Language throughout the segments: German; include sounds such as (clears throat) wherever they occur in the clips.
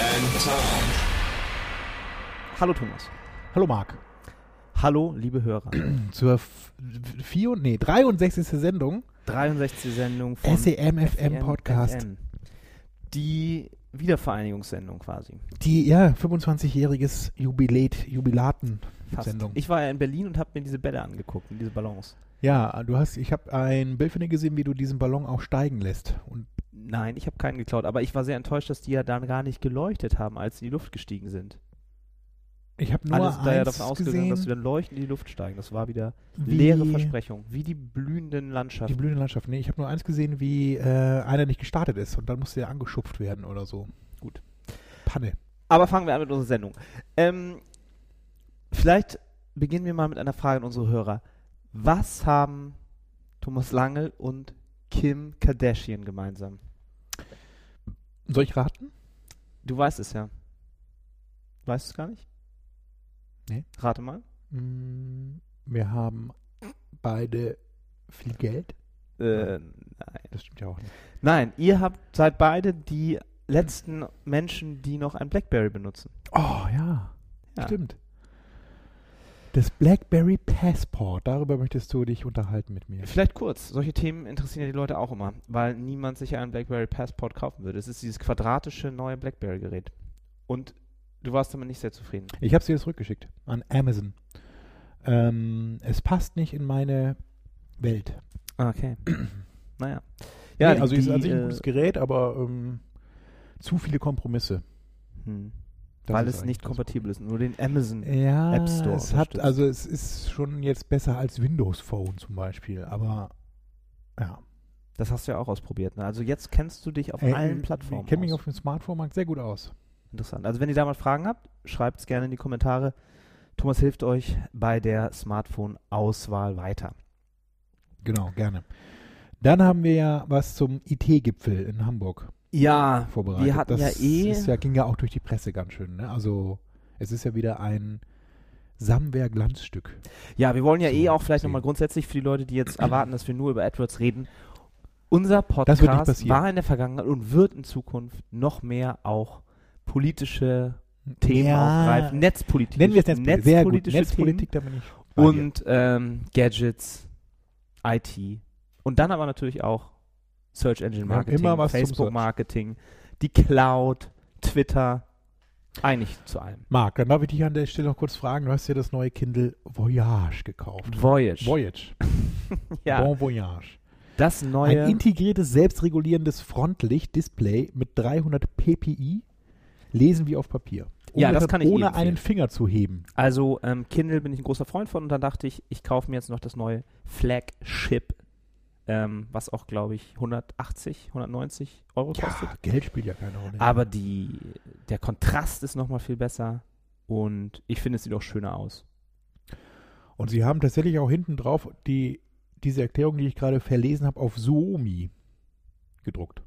and Tom. Hallo Thomas. Hallo Marc. Hallo liebe Hörer. (clears throat) Zur vier, nee, 63. Sendung 63. Sendung von SEM FM Podcast. FM. Die Wiedervereinigungssendung quasi. Die ja 25-jähriges Jubiläet. Jubilaten-Sendung. Ich war ja in Berlin und habe mir diese Bälle angeguckt, diese Ballons. Ja, du hast, ich habe ein Bild von dir gesehen, wie du diesen Ballon auch steigen lässt. Und Nein, ich habe keinen geklaut, aber ich war sehr enttäuscht, dass die ja dann gar nicht geleuchtet haben, als sie in die Luft gestiegen sind. ich habe nur Alle sind da ja eins davon ausgegangen, dass sie dann leuchtend in die Luft steigen. Das war wieder wie leere Versprechung, wie die blühenden die Landschaften. blühende Landschaft. Nee, ich habe nur eins gesehen, wie äh, einer nicht gestartet ist und dann musste er angeschupft werden oder so. Gut. Panne. Aber fangen wir an mit unserer Sendung. Ähm, vielleicht beginnen wir mal mit einer Frage an unsere Hörer. Was haben Thomas Langel und Kim Kardashian gemeinsam? Soll ich raten? Du weißt es ja. Weißt du es gar nicht? Nee. Rate mal. Mm, Wir haben beide viel Geld. Äh, nein. Das stimmt ja auch nicht. Nein, ihr habt seid beide die letzten Menschen, die noch ein Blackberry benutzen. Oh ja, Ja. stimmt. Das BlackBerry Passport, darüber möchtest du dich unterhalten mit mir. Vielleicht kurz. Solche Themen interessieren ja die Leute auch immer, weil niemand sich einen BlackBerry Passport kaufen würde. Es ist dieses quadratische neue BlackBerry-Gerät. Und du warst damit nicht sehr zufrieden. Ich habe es dir zurückgeschickt an Amazon. Ähm, es passt nicht in meine Welt. Okay. (clears throat) naja. Ja, nee, also die, es ist an sich ein äh, gutes Gerät, aber ähm, zu viele Kompromisse. Hm. Das Weil es nicht kompatibel ist. Nur den Amazon. Ja, App Store es hat, also es ist schon jetzt besser als Windows Phone zum Beispiel, aber ja. Das hast du ja auch ausprobiert. Ne? Also jetzt kennst du dich auf Äh, allen Ich Plattformen kenne mich auf dem Smartphone-Markt sehr gut aus. Interessant. Also wenn ihr da mal Fragen habt, schreibt es gerne in die Kommentare. Thomas hilft euch bei der Smartphone-Auswahl weiter. Genau, gerne. Dann haben wir ja was zum IT-Gipfel in Hamburg Ja, vorbereitet. wir hatten das ja eh. Ist ja, ging ja auch durch die Presse ganz schön. Ne? Also es ist ja wieder ein Samwer-Glanzstück. Ja, wir wollen ja So, eh auch vielleicht nochmal grundsätzlich für die Leute, die jetzt erwarten, dass wir nur über AdWords reden. Unser Podcast war in der Vergangenheit und wird in Zukunft noch mehr auch politische Themen aufgreifen. Netzpolitik. Nennen wir es Netzpolitik. Sehr gut. Netzpolitik, da bin ich und ähm, Gadgets, IT. Und dann aber natürlich auch Search Engine Marketing, Facebook. Marketing, die Cloud, Twitter. Eigentlich zu allem. Marc, dann darf ich dich an der Stelle noch kurz fragen. Du hast ja das neue Kindle Voyage gekauft. Voyage. Voyage. (laughs) ja, Bon Voyage. das Ein neue. integriertes, selbstregulierendes Frontlicht-Display mit 300 ppi. Lesen wie auf Papier. Ja, das Ohne- kann ich Ohne einen Finger zu heben. Also ähm, Kindle bin ich ein großer Freund von und dann dachte ich, ich kaufe mir jetzt noch das neue Flagship, ähm, was auch glaube ich 180, 190 Euro kostet. Ja, Geld spielt ja keine Rolle. Aber die, der Kontrast ist nochmal viel besser und ich finde, es sieht auch schöner aus. Und sie haben tatsächlich auch hinten drauf die, diese Erklärung, die ich gerade verlesen habe, auf Suomi gedruckt.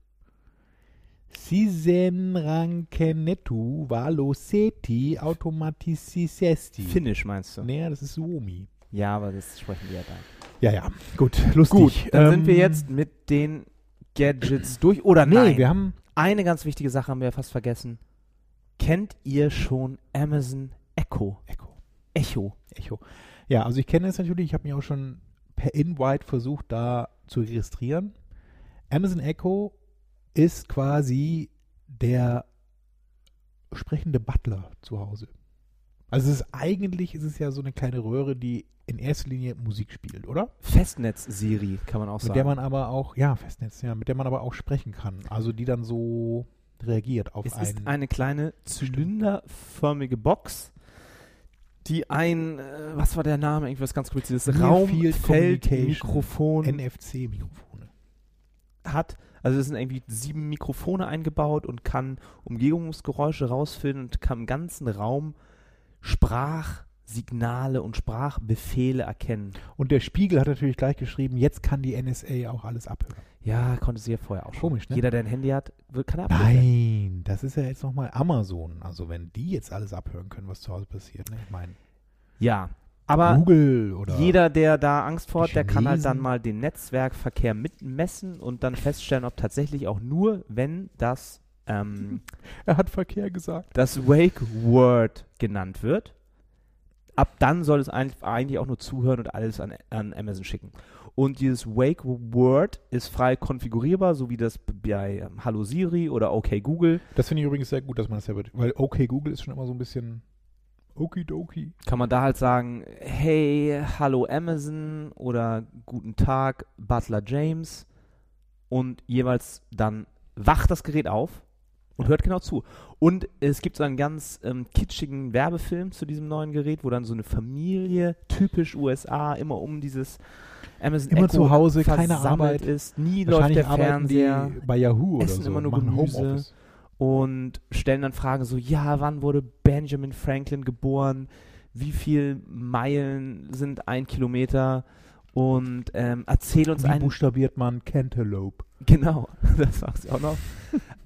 Sisenrankenetu valoseti automatisesti. Finnisch meinst du? Nee, das ist Suomi. Ja, aber das sprechen wir ja da. Ja, ja, gut, lustig. Gut, dann sind wir Ähm, jetzt mit den Gadgets durch. Oder Nee, nein, wir haben eine ganz wichtige Sache haben wir ja fast vergessen. Kennt ihr schon Amazon Echo? Echo. Echo. Echo. Ja, also ich kenne es natürlich, ich habe mich auch schon per Invite versucht, da zu registrieren. Amazon Echo ist quasi der sprechende Butler zu Hause. Also es ist eigentlich ist es ja so eine kleine Röhre, die in erster Linie Musik spielt, oder? Festnetz-Siri, kann man auch Mit sagen. der man aber auch, ja, Festnetz, ja, mit der man aber auch sprechen kann. Also die dann so reagiert auf es einen. ist eine kleine zylinderförmige Box, die ein, äh, was war der Name? Irgendwas ganz kompliziertes. Near Field Raumfeld, Communication. Mikrofon. NFC-Mikrofone. hat. Also es sind irgendwie sieben Mikrofone eingebaut und kann Umgebungsgeräusche rausfinden und kann im ganzen Raum Sprachsignale und Sprachbefehle erkennen. Und der Spiegel hat natürlich gleich geschrieben, jetzt kann die NSA auch alles abhören. Ja, konnte sie ja vorher auch schon. Komisch, ne? Jeder, der ein Handy hat, wird- kann abhören. Nein, das ist ja jetzt nochmal Amazon. Also wenn die jetzt alles abhören können, was zu Hause passiert. Ne? Ich meine, Ja, aber Google oder jeder, der da Angst vor hat, der kann halt dann mal den Netzwerkverkehr mitmessen und dann feststellen, ob tatsächlich auch nur, wenn das, ähm, (laughs) er hat Verkehr gesagt. das Wake Word genannt wird, ab dann soll es eigentlich, auch nur zuhören und alles an, an Amazon schicken. Und dieses Wake Word ist frei konfigurierbar, so wie das bei ähm, Hallo Siri oder OK Google. Das finde ich übrigens sehr gut, dass man das wird. Weil okay, Google ist schon immer so ein bisschen okidoki. kann man da halt sagen, hey, hallo Amazon oder guten Tag, Butler James und jeweils dann wacht das Gerät auf und hört genau zu. Und es gibt so einen ganz ähm, kitschigen Werbefilm zu diesem neuen Gerät, wo dann so eine Familie, typisch USA, immer um dieses Amazon Immer Echo zu Hause, keine Arbeit. ist. Nie läuft der Fernseher die bei Yahoo oder essen so. immer nur Gemüse. Homeoffice. und stellen dann Fragen so, ja, wann wurde Benjamin Franklin geboren? Wie viel Meilen sind ein Kilometer? Und ähm, erzähl uns Wie einen, buchstabiert man Cantaloupe? genau, (laughs) das sagst du auch noch.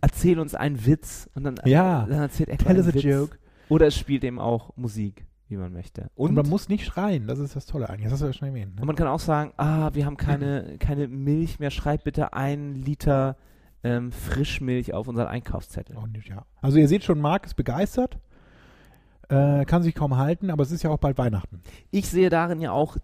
erzähl uns einen Witz und dann, Ja. dann erzählt er Tell us einen a Witz. joke. Oder es spielt eben auch Musik, wie man möchte. Und, Und, man muss nicht schreien, das ist das Tolle eigentlich. Das hast du ja schon erwähnt. und Ne? man kann auch sagen, ah, wir haben keine, (laughs) keine Milch mehr, schreib bitte einen Liter ähm, Frischmilch auf unseren Einkaufszettel. Auch nicht, ja. Also ihr seht schon, Marc ist begeistert, äh, kann sich kaum halten, aber es ist ja auch bald Weihnachten. ich sehe darin ja auch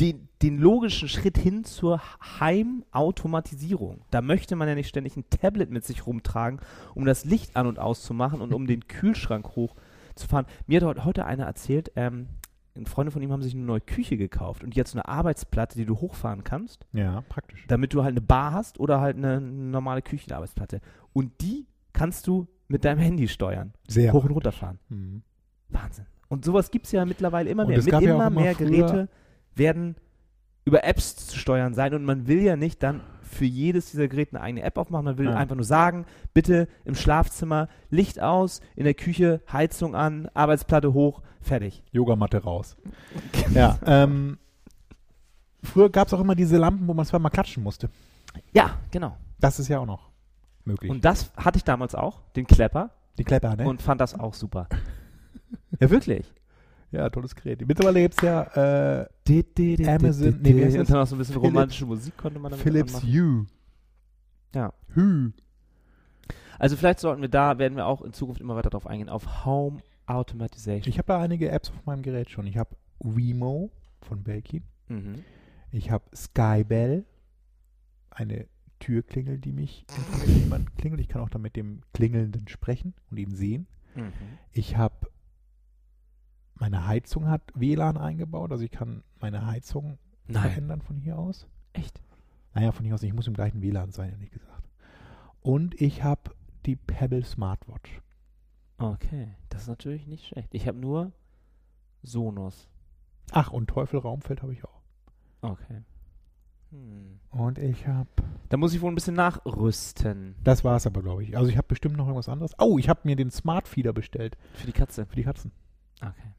den, den logischen Schritt hin zur Heimautomatisierung. Da möchte man ja nicht ständig ein Tablet mit sich rumtragen, um das Licht an und auszumachen und um den Kühlschrank hochzufahren. Mir hat heute- einer erzählt, ähm, Freunde von ihm haben sich eine neue Küche gekauft und jetzt eine Arbeitsplatte, die du hochfahren kannst, Ja, praktisch. damit du halt eine Bar hast oder halt eine normale Küchenarbeitsplatte. Und die kannst du mit deinem Handy steuern, Sehr. hoch und runter fahren. Mhm. Wahnsinn. Und sowas gibt es ja mittlerweile immer Und mehr. es Mit ja immer immer mehr früher- Geräte werden über Apps zu steuern sein und man will ja nicht dann für jedes dieser Geräte eine eigene App aufmachen. Man will Ja. einfach nur sagen, bitte im Schlafzimmer Licht aus, in der Küche Heizung an, Arbeitsplatte hoch, fertig. Yogamatte raus. (laughs) ja, ähm, früher gab es auch immer diese Lampen, wo man zweimal klatschen musste. Ja, genau. Das ist ja auch noch möglich. Und das hatte ich damals auch, den Klepper, die Klepper, ne? und fand das auch super. (laughs) ja, wirklich. Ja, tolles Gerät. Mittlerweile gibt es ja äh, Amazon, Amazon- nee, wie heißt das? und dann auch so ein bisschen Philips- romantische Musik konnte man damit Philips. Hue. Ja. Hue. Also vielleicht sollten wir da, werden wir auch in Zukunft immer weiter drauf eingehen, auf Home Automatization. Ich habe da einige Apps auf meinem Gerät schon. Ich habe Wemo von Belkin. mhm. Ich habe Skybell, eine Türklingel, die mich informiert, wenn jemand klingelt. Ich kann auch dann mit dem Klingelnden sprechen und ihn sehen. Mhm. Ich habe meine Heizung hat WLAN eingebaut, also ich kann meine Heizung Nein, verändern von hier aus. echt. Naja, von hier aus. Ich muss im gleichen WLAN sein, ehrlich gesagt. Und ich habe die Pebble Smartwatch. Okay, das ist natürlich nicht schlecht. Ich habe nur Sonos. Ach, und Teufel Raumfeld habe ich auch. Okay. Hm. Und ich habe. Da muss ich wohl ein bisschen nachrüsten Das war es aber, glaube ich. Also ich habe bestimmt noch irgendwas anderes. Oh, ich habe mir den Smart Feeder bestellt für die Katze. für die Katzen. Okay.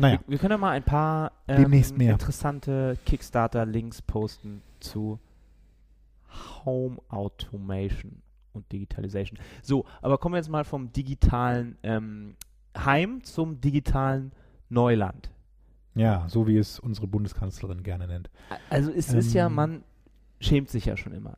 Naja, Wir, wir können ja mal ein paar ähm, interessante Kickstarter-Links posten zu Home Automation und Digitalisation. So, aber kommen wir jetzt mal vom digitalen ähm, Heim zum digitalen Neuland. ja, so wie es unsere Bundeskanzlerin gerne nennt. Also es ist ja, Ähm. man schämt sich ja schon immer.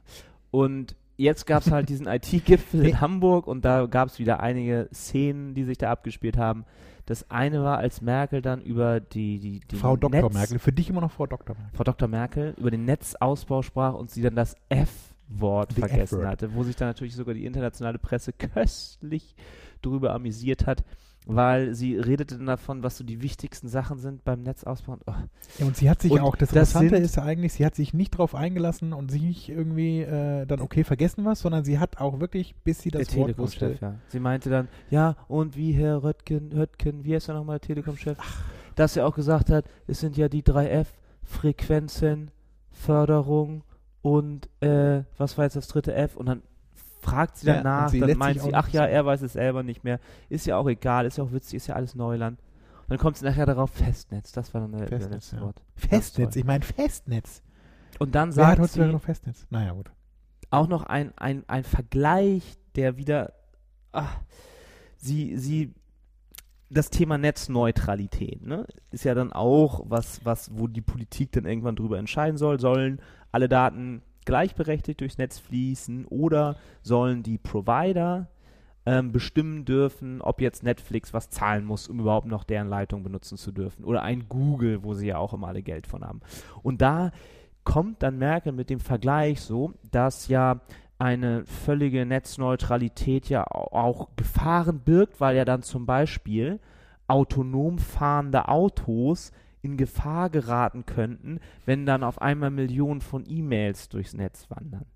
Und jetzt gab es halt diesen (laughs) IT-Gipfel in Hamburg und da gab es wieder einige Szenen, die sich da abgespielt haben. Das eine war, als Merkel dann über die, die, die Frau Dr. Netz- Merkel. Für dich immer noch Frau Dr. Merkel. Frau Dr. Merkel über den Netzausbau sprach und sie dann das F-Wort vergessen hatte, wo sich dann natürlich sogar die internationale Presse köstlich drüber amüsiert hat, weil sie redete dann davon, was so die wichtigsten Sachen sind beim Netzausbau. Und, oh, Ja, und sie hat sich Und auch, das das Interessante ist ja eigentlich, sie hat sich nicht drauf eingelassen und sich nicht irgendwie äh, dann okay vergessen was, sondern sie hat auch wirklich, bis sie das der Wort wusste, ja. Sie meinte dann, ja, und wie Herr Röttgen, Höttgen, wie heißt er nochmal, Telekom-Chef, dass er auch gesagt hat, es sind ja die drei F, Frequenzen, Förderung und äh, was war jetzt das dritte F? Und dann fragt sie Ja, danach, sie dann meint sie, ach ja, er weiß es selber nicht mehr. Ist ja auch egal, ist ja auch witzig, ist ja alles Neuland. Und dann kommt sie nachher darauf, Festnetz, das war dann der, der Festnetz, letzte ja. Wort. Festnetz, ich meine Festnetz. Und dann Wer hat sagt sie noch Festnetz? Naja, gut. auch noch ein, ein, ein Vergleich, der wieder, ach, sie, sie, das Thema Netzneutralität, ne, ist ja dann auch was, was, wo die Politik dann irgendwann drüber entscheiden soll, sollen alle Daten gleichberechtigt durchs Netz fließen oder sollen die Provider ähm, bestimmen dürfen, ob jetzt Netflix was zahlen muss, um überhaupt noch deren Leitung benutzen zu dürfen. Oder ein Google, wo sie ja auch immer alle Geld von haben. Und da kommt dann Merkel mit dem Vergleich so, dass ja eine völlige Netzneutralität ja au- auch Gefahren birgt, weil ja dann zum Beispiel autonom fahrende Autos in Gefahr geraten könnten, wenn dann auf einmal Millionen von E-Mails durchs Netz wandern.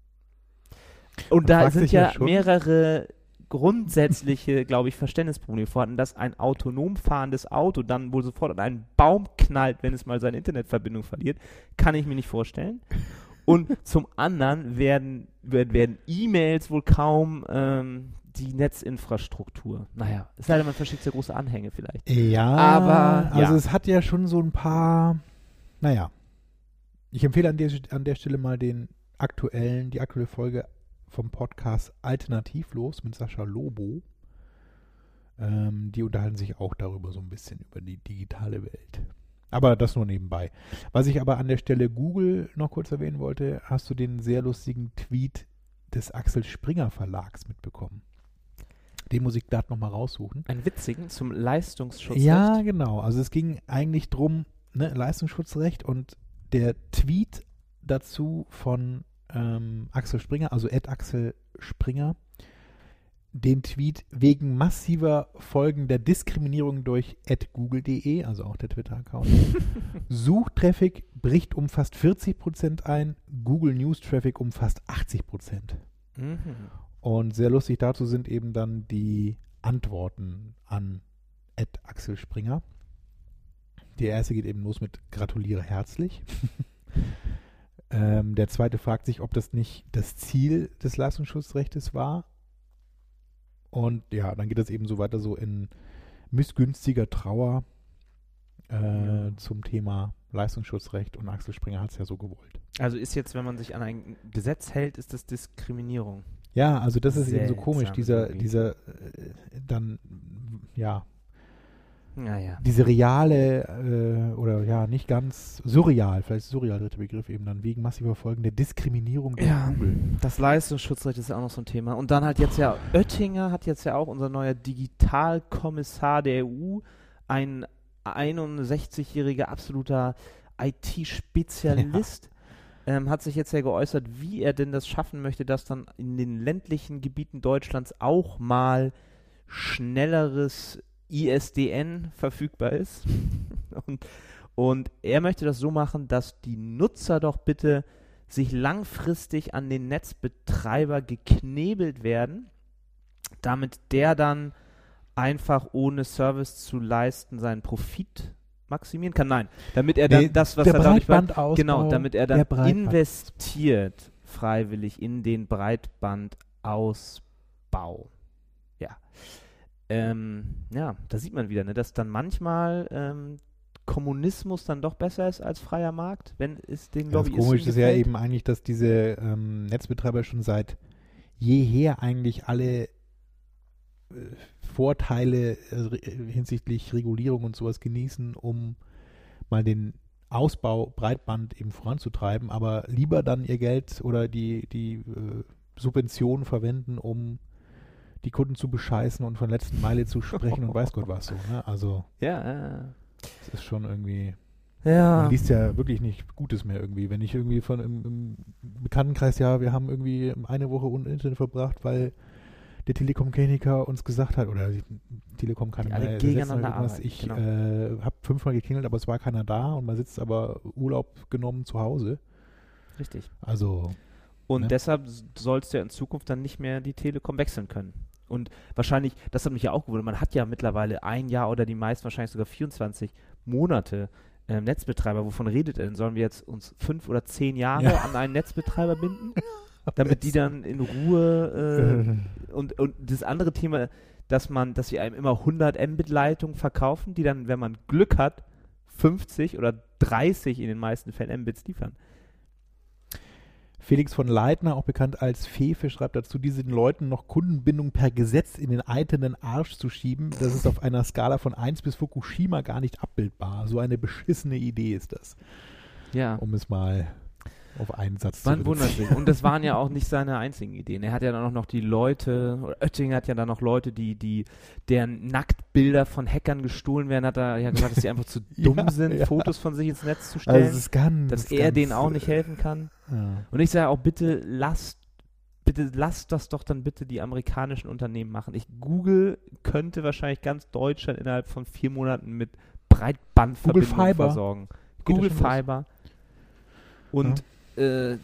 Und Man da sind ja ja mehrere grundsätzliche, (laughs) glaube ich, Verständnisprobleme vorhanden, dass ein autonom fahrendes Auto dann wohl sofort an einen Baum knallt, wenn es mal seine Internetverbindung verliert, kann ich mir nicht vorstellen. Und (laughs) zum anderen werden, werden, werden E-Mails wohl kaum ähm, die Netzinfrastruktur. Naja, es sei denn, man verschickt sehr große Anhänge vielleicht. Ja, Aber, also ja. es hat ja schon so ein paar, naja. Ich empfehle an der, an der Stelle mal den aktuellen, die aktuelle Folge vom Podcast Alternativlos mit Sascha Lobo. Ähm, die unterhalten sich auch darüber so ein bisschen über die digitale Welt. Aber das nur nebenbei. Was ich aber an der Stelle Google noch kurz erwähnen wollte, hast du den sehr lustigen Tweet des Axel Springer Verlags mitbekommen? Den muss ich gerade nochmal raussuchen. Einen witzigen zum Leistungsschutzrecht. Ja, genau. Also es ging eigentlich drum, ne, Leistungsschutzrecht und der Tweet dazu von ähm, Axel Springer, also Ed Axel Springer, den Tweet wegen massiver Folgen der Diskriminierung durch google.de, also auch der Twitter-Account. (laughs) Suchtraffic bricht um fast 40 Prozent ein, Google News Traffic um fast 80 Prozent. Mhm. Und sehr lustig dazu sind eben dann die Antworten an Ed Axel Springer. Der erste geht eben los mit Gratuliere herzlich. (laughs) ähm, der zweite fragt sich, ob das nicht das Ziel des Leistungsschutzrechtes war. Und ja, dann geht es eben so weiter so in missgünstiger Trauer äh, Ja. zum Thema Leistungsschutzrecht und Axel Springer hat es ja so gewollt. Also ist jetzt, wenn man sich an ein Gesetz hält, ist das Diskriminierung. Ja, also das ist eben so komisch, dieser, irgendwie. dieser äh, dann, ja, Naja. diese reale äh, oder ja, nicht ganz surreal, vielleicht surreal dritte Begriff eben dann wegen massiver Folgen der Diskriminierung durch Ja, Google. das Leistungsschutzrecht ist ja auch noch so ein Thema. Und dann hat jetzt ja Oettinger, hat jetzt ja auch unser neuer Digitalkommissar der EU, ein 61-jähriger absoluter IT-Spezialist, (laughs) ähm, hat sich jetzt ja geäußert, wie er denn das schaffen möchte, dass dann in den ländlichen Gebieten Deutschlands auch mal schnelleres ISDN verfügbar ist. (laughs) und, und er möchte das so machen, dass die Nutzer doch bitte sich langfristig an den Netzbetreiber geknebelt werden, damit der dann einfach ohne Service zu leisten seinen Profit maximieren kann. Nein, damit er dann Nee, das, was der er dadurch macht, genau, damit er dann investiert freiwillig in den Breitbandausbau. Ja. Ähm, ja, da sieht man wieder, ne, dass dann manchmal ähm, Kommunismus dann doch besser ist als freier Markt, wenn es den Das Lobbyisten Komische ist ja eben eigentlich, dass diese ähm, Netzbetreiber schon seit jeher eigentlich alle Vorteile äh, hinsichtlich Regulierung und sowas genießen, um mal den Ausbau Breitband eben voranzutreiben, aber lieber dann ihr Geld oder die, die äh, Subventionen verwenden, um die Kunden zu bescheißen und von letzten Meile zu sprechen und weiß Gott was so. Ne? Also (laughs) Ja, ja, es ist schon irgendwie ja. ja. man liest ja wirklich nicht Gutes mehr irgendwie. Wenn ich irgendwie von im, im Bekanntenkreis, ja, wir haben irgendwie eine Woche ohne Internet verbracht, weil der Telekom-Kliniker uns gesagt hat, oder die Telekom kann Die alle gegeneinander arbeiten, Ich genau. äh, habe fünfmal geklingelt, aber es war keiner da und man sitzt aber Urlaub genommen zu Hause. Richtig. Also, Und Ne? deshalb sollst du ja in Zukunft dann nicht mehr die Telekom wechseln können. Und wahrscheinlich, das hat mich ja auch gewundert, man hat ja mittlerweile ein Jahr oder die meisten wahrscheinlich sogar 24 Monate ähm, Netzbetreiber, wovon redet er denn? Sollen wir jetzt uns fünf oder zehn Jahre Ja. an einen Netzbetreiber binden? (laughs) (laughs) damit die dann in Ruhe äh, (laughs) und, und das andere Thema, dass man, dass sie einem immer 100 Mbit Leitungen verkaufen, die dann, wenn man Glück hat, 50 oder 30 in den meisten Fällen Mbits liefern. Felix von Leitner, auch bekannt als Fefe, schreibt dazu, diesen Leuten noch Kundenbindung per Gesetz in den eiternen Arsch zu schieben, das ist auf einer Skala von 1 bis Fukushima gar nicht abbildbar. So eine beschissene Idee ist das, Ja. um es mal auf einen Satz zu Man wundert reduzieren. sich. Und das waren ja (laughs) auch nicht seine einzigen Ideen. Er hat ja dann auch noch die Leute, oder Oettinger hat ja dann noch Leute, die, die, deren Nacktbilder von Hackern gestohlen werden, hat er ja gesagt, dass sie einfach zu (laughs) dumm Ja, sind, ja. Fotos von sich ins Netz zu stellen, Also es ist ganz, dass er ganz, denen auch nicht äh, helfen kann. Ja. Und ich sage auch, bitte lasst, bitte lasst das doch dann bitte die amerikanischen Unternehmen machen. Ich, Google könnte wahrscheinlich ganz Deutschland innerhalb von vier Monaten mit Breitbandverbindung Google Fiber. versorgen. Geht Google das los? Fiber. Und äh,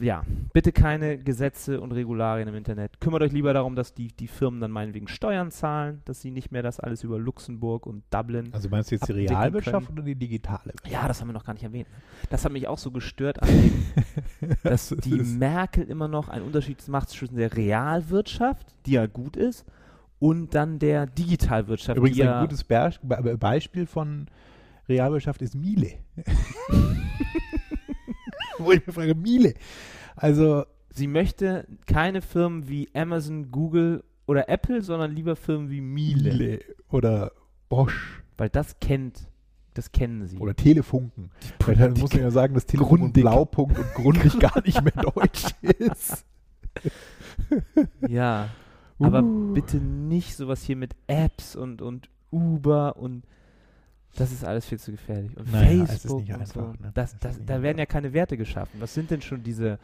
ja, bitte keine Gesetze und Regularien im Internet. Kümmert euch lieber darum, dass die, die Firmen dann meinetwegen Steuern zahlen, dass sie nicht mehr das alles über Luxemburg und Dublin. Also meinst du jetzt die Realwirtschaft können. oder die digitale? Ja, das haben wir noch gar nicht erwähnt. ne? Das hat mich auch so gestört dem, (laughs) dass Das die Merkel immer noch einen Unterschied macht zwischen der Realwirtschaft, die ja gut ist, und dann der Digitalwirtschaft, Übrigens die ein ja gutes Be Be Beispiel von Realwirtschaft ist Miele. (laughs) (laughs) Wo ich mir frage, Miele. Also, sie möchte keine Firmen wie Amazon, Google oder Apple, sondern lieber Firmen wie Miele, Miele oder Bosch weil das kennt, das kennen sie. oder Telefunken. Weil dann muss man ja sagen, dass Telefunken und. Blaupunkt und Grundig (laughs) gar nicht mehr deutsch ist. ja, aber Uh. bitte nicht sowas hier mit Apps und und Uber und das ist alles viel zu gefährlich. Und Naja, ist Facebook und einfach, so. ne? Das, ist das, da werden einfach. ja keine Werte geschaffen. Was sind denn schon diese,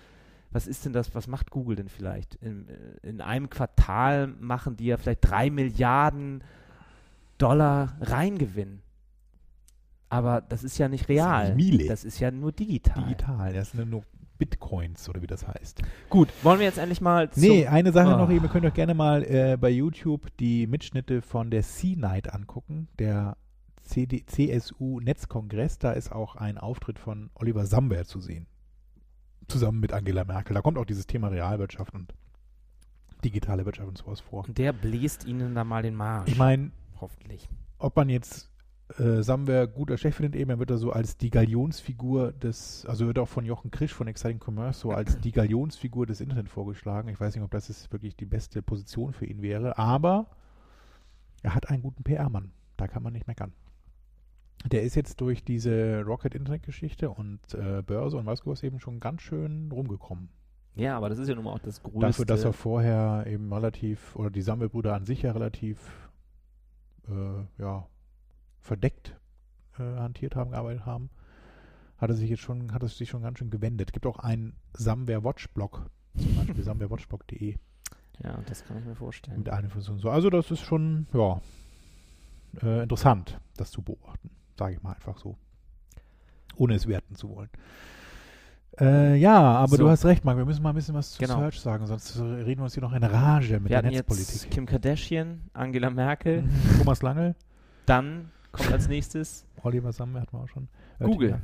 was ist denn das, was macht Google denn vielleicht? In, äh, in einem Quartal machen die ja vielleicht drei Milliarden Dollar Reingewinn. Aber das ist ja nicht ist real. nicht Miele. Das ist ja nur digital. Digital, das sind nur Bitcoins oder wie das heißt. Gut, wollen wir jetzt endlich mal Nee, eine Sache Oh. noch eben, ihr könnt euch gerne mal äh, bei YouTube die Mitschnitte von der C-Night angucken, der CD, CSU-Netzkongress. Da ist auch ein Auftritt von Oliver Samwer zu sehen. Zusammen mit Angela Merkel. Da kommt auch dieses Thema Realwirtschaft und digitale Wirtschaft und sowas vor. Und der bläst ihnen da mal den Marsch. Ich meine, hoffentlich. ob man jetzt äh, Samwer gut oder schlecht findet, eben, er wird da so als die Galionsfigur des, also wird auch von Jochen Krisch von Exciting Commerce so als die Galionsfigur des Internet vorgeschlagen. Ich weiß nicht, ob das jetzt wirklich die beste Position für ihn wäre, aber er hat einen guten PR-Mann. Da kann man nicht meckern. Der ist jetzt durch diese Rocket-Internet-Geschichte und äh, Börse und weiß was eben schon ganz schön rumgekommen. Ja, aber das ist ja nun mal auch das Größte. Dafür, dass er vorher eben relativ, oder die Sammelbrüder an sich ja relativ, äh, ja, verdeckt äh, hantiert haben, gearbeitet haben, hat er sich jetzt schon, hat er sich schon ganz schön gewendet. Es gibt auch einen Samware Watch Blog, zum Beispiel (laughs) samwarewatchblog.de ja, das kann ich mir vorstellen. mit einer Funktion. So, also das ist schon, ja, äh, interessant, das zu beobachten, sage ich mal einfach so. Ohne es werten zu wollen. Äh, ja, aber So. du hast recht, Marc. Wir müssen mal ein bisschen was zu Genau. Search sagen, sonst reden wir uns hier noch in Rage mit Wir der Netzpolitik. jetzt Kim Kardashian, Angela Merkel, (laughs) Mhm. Thomas Lange, dann kommt als nächstes Oliver Sammer hatten wir auch schon. Äh, Google.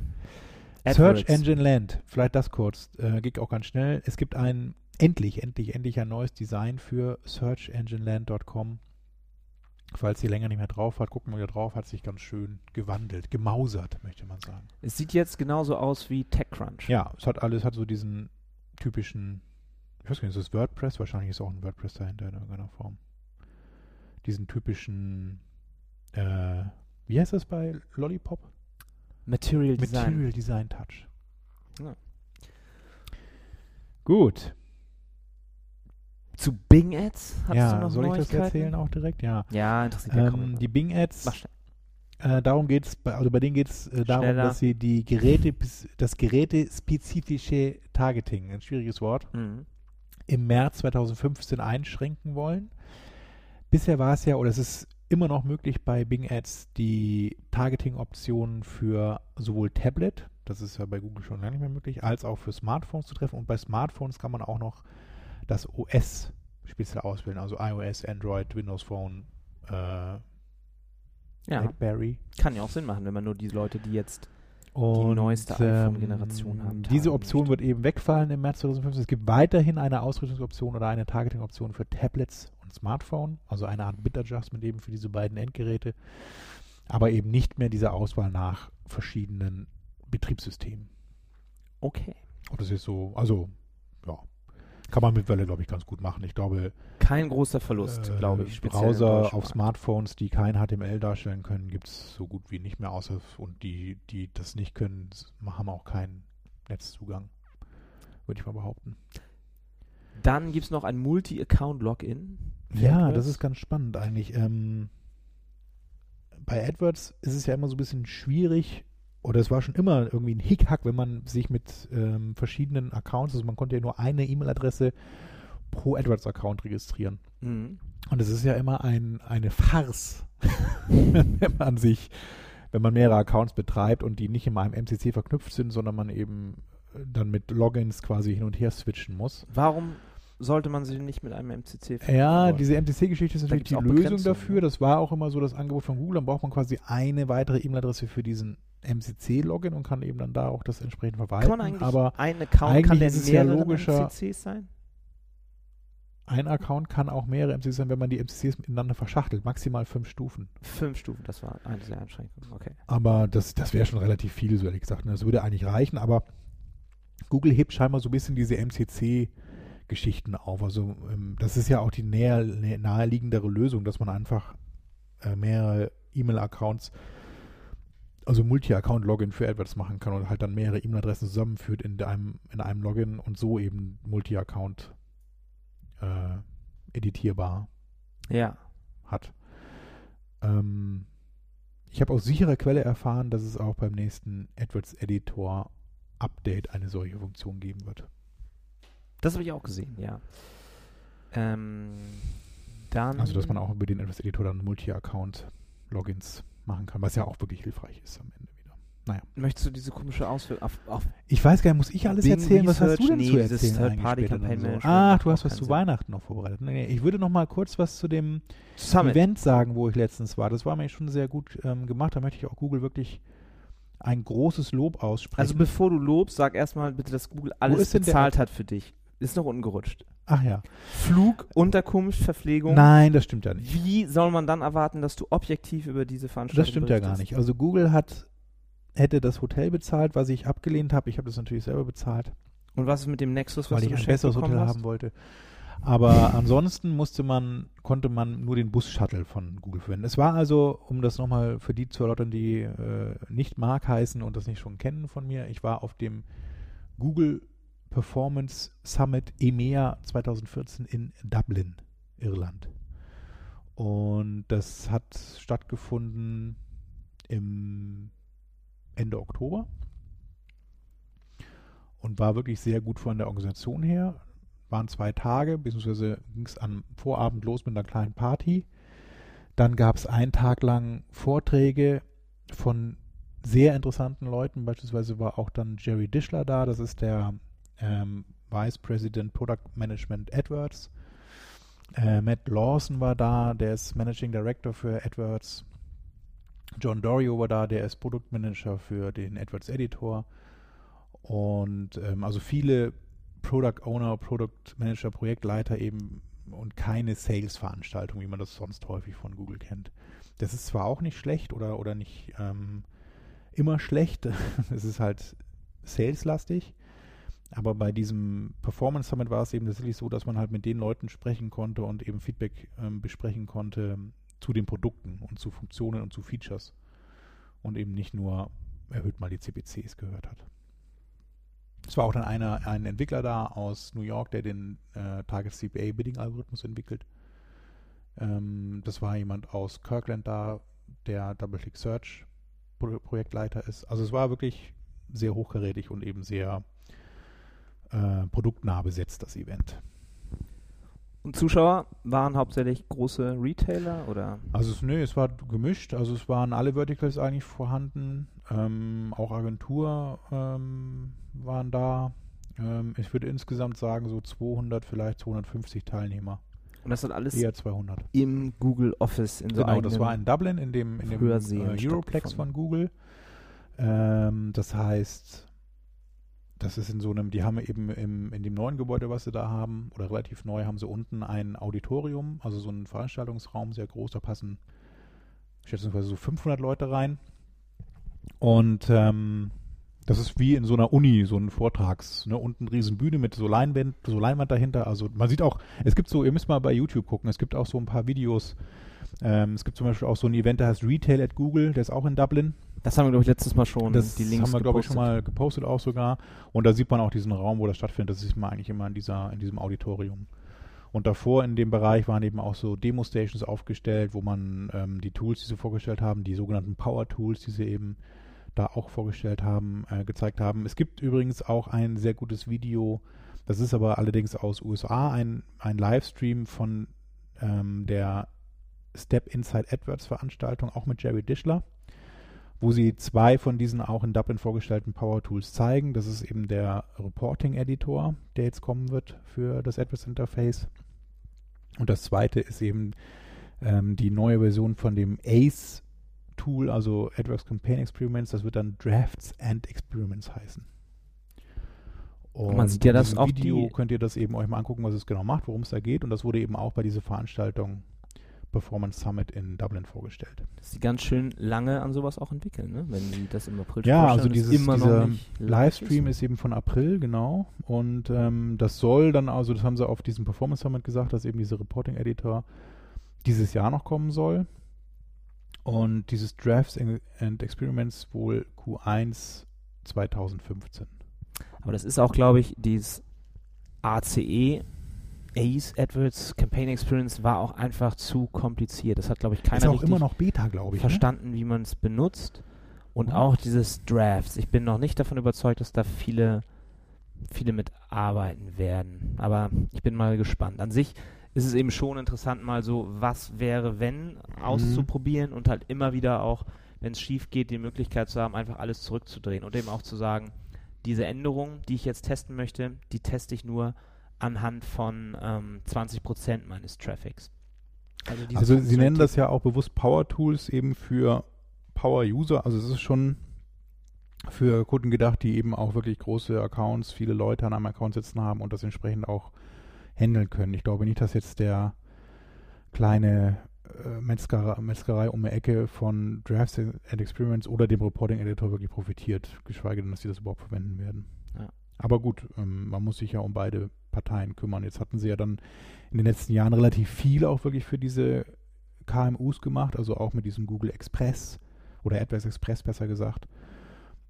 ja. Search. Engine Land, vielleicht das kurz, äh, geht auch ganz schnell. Es gibt ein, endlich, endlich, endlich ein neues Design für searchengineland.com. Falls ihr länger nicht mehr drauf hat, gucken wir wieder drauf, hat sich ganz schön gewandelt, gemausert, möchte man sagen. Es sieht jetzt genauso aus wie TechCrunch. Ja, es hat alles, hat so diesen typischen, ich weiß gar nicht, ist das WordPress? Wahrscheinlich ist auch ein WordPress dahinter in irgendeiner Form. Diesen typischen, äh, wie heißt das bei Lollipop? Material Design. Material Design Touch. Ja. Gut. Zu Bing Ads? Hast du ja, noch soll ich das erzählen auch direkt? Ja. Ja, interessiert ja kaum Ähm, jemand. die Bing Ads, äh, darum geht es, also bei denen geht es äh, darum, Schneller. dass sie die Geräte, das gerätespezifische Targeting, ein schwieriges Wort, Mhm. im März 2015 einschränken wollen. Bisher war es ja, oder es ist immer noch möglich bei Bing Ads, die Targeting-Optionen für sowohl Tablet, das ist ja bei Google schon lange nicht mehr möglich, als auch für Smartphones zu treffen. Und bei Smartphones kann man auch noch das OS speziell auswählen, also iOS, Android, Windows Phone, äh, Ja. BlackBerry. Kann ja auch Sinn machen, wenn man nur die Leute, die jetzt Und, neueste ähm, iPhone-Generation haben, Diese Option möchte. wird eben wegfallen im März 2015. Es gibt weiterhin eine Ausrüstungsoption oder eine Targeting-Option für Tablets und Smartphone, also eine Art Bit-Adjustment eben für diese beiden Endgeräte, aber eben nicht mehr diese Auswahl nach verschiedenen Betriebssystemen. Okay. Und das ist so, also, ja, kann man mittlerweile, glaube ich, ganz gut machen. Ich glaube, Kein großer Verlust, äh, glaube ich. Browser auf. Smartphones, die kein HTML darstellen können, gibt es so gut wie nicht mehr, außer und die, die das nicht können, haben auch keinen Netzzugang, würde ich mal behaupten. Dann gibt es noch ein Multi-Account-Login. Ja, AdWords. das ist ganz spannend eigentlich. Ähm, bei AdWords ist es ja immer so ein bisschen schwierig, oder es war schon immer irgendwie ein Hickhack, wenn man sich mit ähm, verschiedenen Accounts, also man konnte ja nur eine E-Mail-Adresse pro AdWords-Account registrieren. Mhm. Und es ist ja immer ein, eine Farce, (laughs) wenn man sich, wenn man mehrere Accounts betreibt und die nicht in einem MCC verknüpft sind, sondern man eben äh, dann mit Logins quasi hin und her switchen muss. Warum sollte man sich nicht mit einem MCC verbinden Ja, wollen? diese MCC-Geschichte ist natürlich die Lösung dafür. ne? Das war auch immer so das Angebot von Google. Dann braucht man quasi eine weitere E-Mail-Adresse für diesen MCC-Login und kann eben dann da auch das entsprechend verwalten. kann man eigentlich Aber ein Account, eigentlich kann der ist ja mehrere logischer- MCCs sein? ein Account kann auch mehrere MCCs sein, wenn man die MCCs miteinander verschachtelt. Maximal fünf Stufen. Fünf Stufen, das war eine der Einschränkungen. Okay. Aber das, das wäre schon relativ viel, so ehrlich gesagt. ne? Das würde eigentlich reichen, aber Google hebt scheinbar so ein bisschen diese MCC-Geschichten auf. Also ähm, das ist ja auch die näher, nä- naheliegendere Lösung, dass man einfach äh, mehrere E-Mail-Accounts, also Multi-Account-Login für AdWords machen kann und halt dann mehrere E-Mail-Adressen zusammenführt in einem, in einem Login und so eben Multi-Account äh, editierbar Ja. hat. Ähm, ich habe aus sicherer Quelle erfahren, dass es auch beim nächsten AdWords Editor Update eine solche Funktion geben wird. Das habe ich auch gesehen, ja. Ähm, dann. Also, dass man auch über den AdWords Editor dann Multi-Account-Logins machen kann, was ja auch wirklich hilfreich ist am Ende wieder. Möchtest du diese komische Auswirkung auf, auf Ich weiß gar nicht, muss ich alles Bing erzählen? Was hast Research? du denn Nee, zu erzählen so? Management Ach, du hast was zu Sinn. Weihnachten noch vorbereitet. Nee, ich würde noch mal kurz was zu dem Summit? Event sagen, wo ich letztens war. Das war mir schon sehr gut ähm, gemacht. Da möchte ich auch Google wirklich ein großes Lob aussprechen. Also bevor du lobst, sag erstmal bitte, dass Google alles der- bezahlt hat für dich. Ist noch ungerutscht. Ach ja. Flug, Unterkunft, Verpflegung. Nein, das stimmt ja nicht. Wie soll man dann erwarten, dass du objektiv über diese Veranstaltung Das stimmt ja gar berichtest? nicht. Also Google hat hätte das Hotel bezahlt, was ich abgelehnt habe. Ich habe das natürlich selber bezahlt, Und was ist mit dem Nexus, was weil du ich ein besseres Hotel hast? haben wollte. Aber (laughs) ansonsten musste man, konnte man nur den Bus-Shuttle von Google verwenden. Es war also, um das nochmal für die zu erläutern, die äh, nicht Mark heißen und das nicht schon kennen von mir, ich war auf dem Google Performance Summit EMEA 2014 in Dublin, Irland. Und das hat stattgefunden im Ende Oktober und war wirklich sehr gut von der Organisation her. Waren zwei Tage, beziehungsweise ging es am Vorabend los mit einer kleinen Party. Dann gab es einen Tag lang Vorträge von sehr interessanten Leuten. Beispielsweise war auch dann Jerry Dischler da, das ist der ähm, Vice President Product Management AdWords. Äh, Matt Lawson war da, der ist Managing Director für AdWords. John Dorio war da, der ist Produktmanager für den AdWords Editor. Und ähm, also viele Product Owner, Product Manager, Projektleiter eben und keine Sales-Veranstaltung, wie man das sonst häufig von Google kennt. Das ist zwar auch nicht schlecht oder, oder nicht ähm, immer schlecht, (laughs) es ist halt saleslastig, aber bei diesem Performance Summit war es eben tatsächlich so, dass man halt mit den Leuten sprechen konnte und eben Feedback ähm, besprechen konnte zu den Produkten und zu Funktionen und zu Features und eben nicht nur erhöht mal die CPCs gehört hat. Es war auch dann einer, ein Entwickler da aus New York, der den äh, Target CPA Bidding Algorithmus entwickelt. Ähm, das war jemand aus Kirkland da, der Double-Click Search Pro Projektleiter ist. Also es war wirklich sehr hochkarätig und eben sehr äh, produktnah besetzt, das Event. Und Zuschauer waren hauptsächlich große Retailer oder? Also es, nee, es war gemischt. Also es waren alle Verticals eigentlich vorhanden. Ähm, auch Agentur ähm, waren da. Ähm, ich würde insgesamt sagen so 200, vielleicht 250 Teilnehmer. Und das hat alles eher 200. im Google Office in so Genau, das war in Dublin, in dem, in dem äh, Europlex von Google. Ähm, das heißt, das ist in so einem, die haben eben im, in dem neuen Gebäude, was sie da haben, oder relativ neu, haben sie unten ein Auditorium, also so einen Veranstaltungsraum, sehr groß, da passen schätzungsweise so 500 Leute rein. Und ähm, das ist wie in so einer Uni, so ein Vortrags, ne? Unten riesen Bühne mit so Leinwand, so Leinwand dahinter. Also man sieht auch, es gibt so, ihr müsst mal bei YouTube gucken, es gibt auch so ein paar Videos. Ähm, es gibt zum Beispiel auch so ein Event, der heißt Retail at Google, der ist auch in Dublin. Das haben wir, glaube ich, letztes Mal schon Das die Links haben wir, glaube ich, schon gepostet. mal gepostet auch sogar. Und da sieht man auch diesen Raum, wo das stattfindet. Das sieht man eigentlich immer in, dieser, in diesem Auditorium. Und davor in dem Bereich waren eben auch so Demo-Stations aufgestellt, wo man ähm, die Tools, die sie vorgestellt haben, die sogenannten Power-Tools, die sie eben da auch vorgestellt haben, äh, gezeigt haben. Es gibt übrigens auch ein sehr gutes Video, das ist aber allerdings aus USA, ein, ein Livestream von ähm, der Step Inside AdWords Veranstaltung, auch mit Jerry Dischler wo sie zwei von diesen auch in Dublin vorgestellten Power Tools zeigen. Das ist eben der Reporting Editor, der jetzt kommen wird für das AdWords Interface. Und das zweite ist eben ähm, die neue Version von dem ACE Tool, also AdWords Campaign Experiments. Das wird dann Drafts and Experiments heißen. Und Man sieht ja, diesem auch Video könnt ihr das eben euch mal angucken, was es genau macht, worum es da geht. Und das wurde eben auch bei dieser Veranstaltung Performance Summit in Dublin vorgestellt. Dass die ganz schön lange an sowas auch entwickeln, ne? wenn die das im April Ja, also dieses, dieser Livestream ist eben von April, genau. Und ähm, das soll dann, also das haben sie auf diesem Performance Summit gesagt, dass eben dieser Reporting Editor dieses Jahr noch kommen soll. Und dieses Drafts and Experiments wohl Q1 2015. Aber das ist auch, glaube ich, dieses ACE, Ace AdWords Campaign Experience war auch einfach zu kompliziert. Das hat, glaube ich, keiner Ist auch immer noch Beta, glaube ich. Ne? verstanden, wie man es benutzt. Und Mhm. auch dieses Drafts. Ich bin noch nicht davon überzeugt, dass da viele, viele mitarbeiten werden. Aber ich bin mal gespannt. An sich ist es eben schon interessant, mal so, was wäre, wenn, auszuprobieren und halt immer wieder auch, wenn es schief geht, die Möglichkeit zu haben, einfach alles zurückzudrehen und eben auch zu sagen, diese Änderung, die ich jetzt testen möchte, die teste ich nur anhand von ähm, 20% meines Traffics. Also, Also sie nennen das ja auch bewusst Power Tools eben für Power User. Also es ist schon für Kunden gedacht, die eben auch wirklich große Accounts, viele Leute an einem Account sitzen haben und das entsprechend auch handeln können. Ich glaube nicht, dass jetzt der kleine äh, Metzgerei, Metzgerei um die Ecke von Drafts and Experiments oder dem Reporting Editor wirklich profitiert, geschweige denn, dass sie das überhaupt verwenden werden. Ja. Aber gut, ähm, man muss sich ja um beide Parteien kümmern. Jetzt hatten sie ja dann in den letzten Jahren relativ viel auch wirklich für diese KMUs gemacht, also auch mit diesem Google Express oder AdWords Express besser gesagt.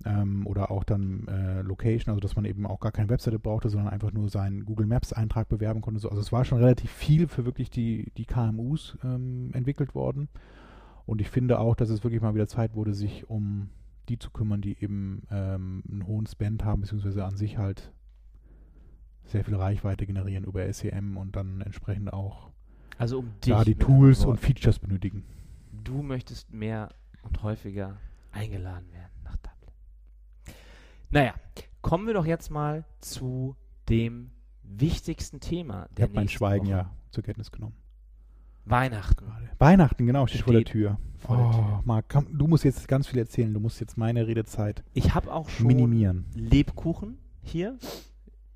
Ähm, oder auch dann äh, Location, also dass man eben auch gar keine Webseite brauchte, sondern einfach nur seinen Google Maps Eintrag bewerben konnte. So. Also es war schon relativ viel für wirklich die, die KMUs ähm, entwickelt worden. Und ich finde auch, dass es wirklich mal wieder Zeit wurde, sich um die zu kümmern, die eben ähm, einen hohen Spend haben, beziehungsweise an sich halt sehr viel Reichweite generieren über SEM und dann entsprechend auch Also um da die Tools und Features benötigen. Du möchtest mehr und häufiger eingeladen werden nach Dublin. Naja, kommen wir doch jetzt mal zu dem wichtigsten Thema Ich der habe mein Schweigen Woche. ja zur Kenntnis genommen. Weihnachten. Weihnachten, genau, steht, vor der Steht Tür. vor der oh, Tür. Marc, komm, du musst jetzt ganz viel erzählen. Du musst jetzt meine Redezeit Ich habe auch schon minimieren. Lebkuchen hier.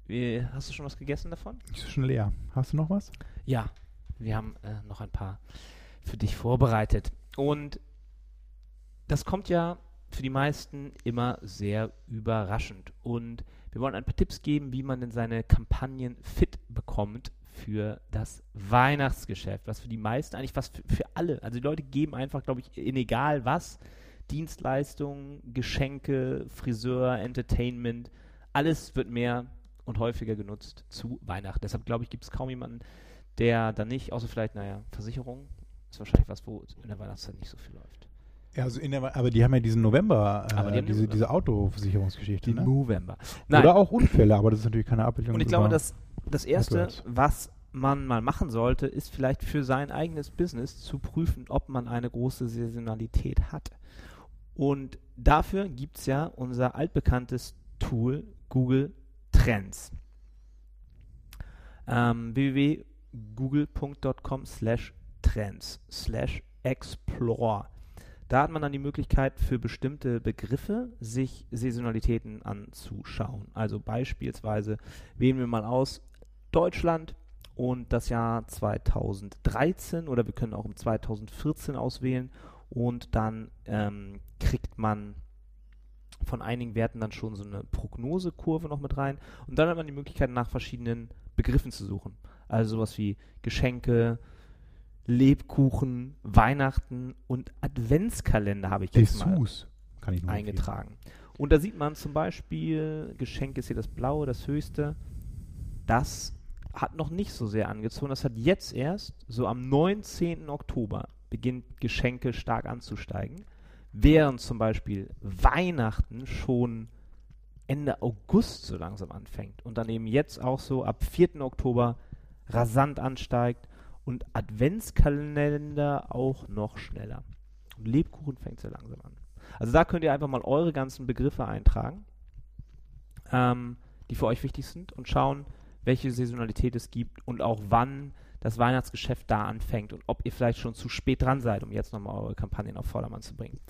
Wie- Hast du schon was gegessen davon? Ist schon leer. Hast du noch was? Ja, wir haben äh, noch ein paar für dich vorbereitet. Und das kommt ja für die meisten immer sehr überraschend. Und wir wollen ein paar Tipps geben, wie man denn seine Kampagnen fit bekommt für das Weihnachtsgeschäft, was für die meisten eigentlich was für, für alle. Also die Leute geben einfach, glaube ich, in egal was, Dienstleistungen, Geschenke, Friseur, Entertainment, alles wird mehr und häufiger genutzt zu Weihnachten. Deshalb glaube ich, gibt es kaum jemanden, der dann nicht, außer vielleicht, naja, Versicherung, ist wahrscheinlich was, wo in der Weihnachtszeit nicht so viel läuft. Ja, also in der, aber die haben ja diesen November, äh, die diese, den- diese Autoversicherungsgeschichte. Die Ne? November. Oder auch Unfälle, aber das ist natürlich keine Abbildung. Und ich glaube, dass das Erste, was man mal machen sollte, ist vielleicht für sein eigenes Business zu prüfen, ob man eine große Saisonalität hat. Und dafür gibt es ja unser altbekanntes Tool Google Trends. Ähm, google.com slash trends slash explore. Da hat man dann die Möglichkeit für bestimmte Begriffe sich Saisonalitäten anzuschauen. Also beispielsweise wählen wir mal aus Deutschland und das Jahr 2013 oder wir können auch im 2014 auswählen und dann ähm, kriegt man von einigen Werten dann schon so eine Prognosekurve noch mit rein und dann hat man die Möglichkeit nach verschiedenen Begriffen zu suchen. Also sowas wie Geschenke, Lebkuchen, Weihnachten und Adventskalender habe ich jetzt mal ich noch eingetragen. Und da sieht man zum Beispiel, Geschenk ist hier das blaue, das höchste. Das hat noch nicht so sehr angezogen. Das hat jetzt erst, so am 19. Oktober, beginnt Geschenke stark anzusteigen. Während zum Beispiel Weihnachten schon Ende August so langsam anfängt und dann eben jetzt auch so ab 4. Oktober rasant ansteigt und Adventskalender auch noch schneller. Und Lebkuchen fängt so langsam an. Also da könnt ihr einfach mal eure ganzen Begriffe eintragen, ähm, die für euch wichtig sind und schauen, welche Saisonalität es gibt und auch wann das Weihnachtsgeschäft da anfängt und ob ihr vielleicht schon zu spät dran seid, um jetzt nochmal eure Kampagnen auf Vordermann zu bringen.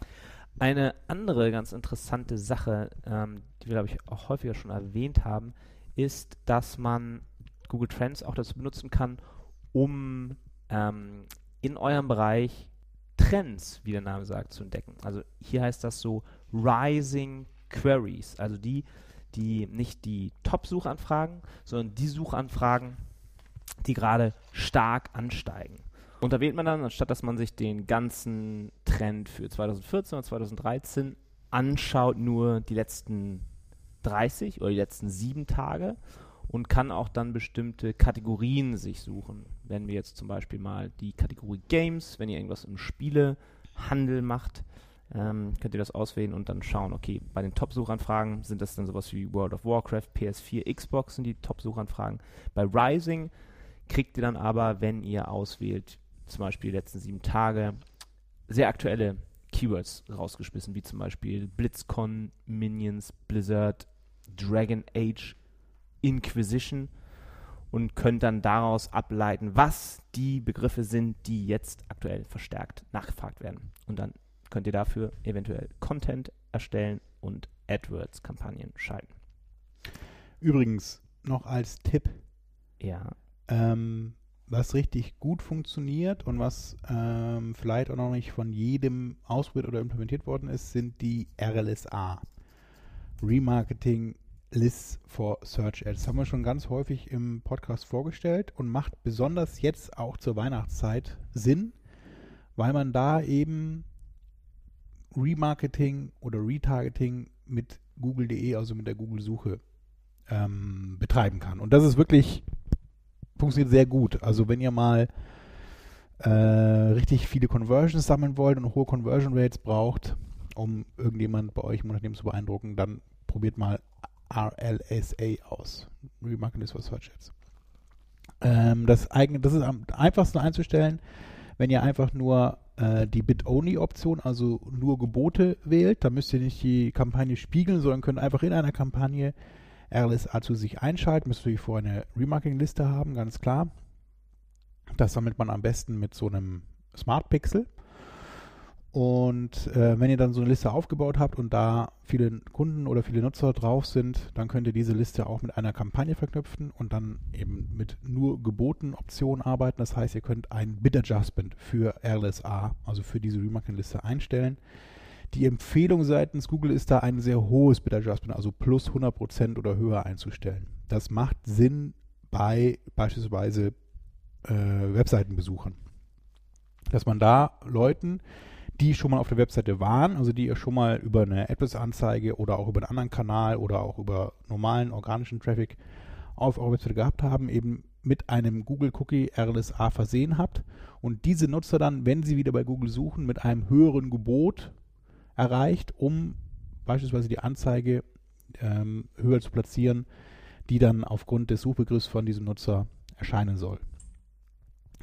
Eine andere ganz interessante Sache, ähm, die wir, glaube ich, auch häufiger schon erwähnt haben, ist, dass man Google Trends auch dazu benutzen kann, um ähm, in eurem Bereich Trends, wie der Name sagt, zu entdecken. Also hier heißt das so Rising Queries, also die, die nicht die Top-Suchanfragen, sondern die Suchanfragen, die gerade stark ansteigen. Und da wählt man dann, anstatt dass man sich den ganzen Trend für 2014 oder 2013 anschaut, nur die letzten 30 oder die letzten sieben Tage und kann auch dann bestimmte Kategorien sich suchen. Wenn wir jetzt zum Beispiel mal die Kategorie Games, wenn ihr irgendwas im Spielehandel macht, ähm, könnt ihr das auswählen und dann schauen, okay, bei den Top-Suchanfragen sind das dann sowas wie World of Warcraft, PS4, Xbox sind die Top-Suchanfragen. Bei Rising kriegt ihr dann aber, wenn ihr auswählt, zum Beispiel die letzten sieben Tage, sehr aktuelle Keywords rausgeschmissen, wie zum Beispiel BlitzCon, Minions, Blizzard, Dragon Age, Inquisition und könnt dann daraus ableiten, was die Begriffe sind, die jetzt aktuell verstärkt nachgefragt werden. Und dann könnt ihr dafür eventuell Content erstellen und AdWords-Kampagnen schalten. Übrigens noch als Tipp, Ja. Ähm, was richtig gut funktioniert und was ähm, vielleicht auch noch nicht von jedem ausprobiert oder implementiert worden ist, sind die RLSA. Remarketing Lists for Search Ads. Das haben wir schon ganz häufig im Podcast vorgestellt und macht besonders jetzt auch zur Weihnachtszeit Sinn, weil man da eben Remarketing oder Retargeting mit Google.de, also mit der Google-Suche, ähm, betreiben kann. Und das ist wirklich, funktioniert sehr gut. Also wenn ihr mal äh, richtig viele Conversions sammeln wollt und hohe Conversion Rates braucht, um irgendjemand bei euch im Unternehmen zu beeindrucken, dann probiert mal RLSA aus. For Search Ads. Ähm, das, eigen, das ist am einfachsten einzustellen, wenn ihr einfach nur äh, die Bit-Only-Option, also nur Gebote wählt. Da müsst ihr nicht die Kampagne spiegeln, sondern könnt einfach in einer Kampagne RLSA zu sich einschalten. Müsst ihr vorher eine Remarketing-Liste haben, ganz klar. Das sammelt man am besten mit so einem Smart Pixel. Und äh, wenn ihr dann so eine Liste aufgebaut habt und da viele Kunden oder viele Nutzer drauf sind, dann könnt ihr diese Liste auch mit einer Kampagne verknüpfen und dann eben mit nur geboten Optionen arbeiten. Das heißt, ihr könnt ein Bid Adjustment für RLSA, also für diese Remarketing-Liste einstellen. Die Empfehlung seitens Google ist da ein sehr hohes Bid Adjustment, also plus 100% oder höher einzustellen. Das macht Sinn bei beispielsweise äh, Webseitenbesuchern. Dass man da Leuten, die schon mal auf der Webseite waren, also die ihr schon mal über eine AdWords-Anzeige oder auch über einen anderen Kanal oder auch über normalen organischen Traffic auf eurer Webseite gehabt haben, eben mit einem Google Cookie RLSA versehen habt und diese Nutzer dann, wenn sie wieder bei Google suchen, mit einem höheren Gebot erreicht, um beispielsweise die Anzeige ähm, höher zu platzieren, die dann aufgrund des Suchbegriffs von diesem Nutzer erscheinen soll.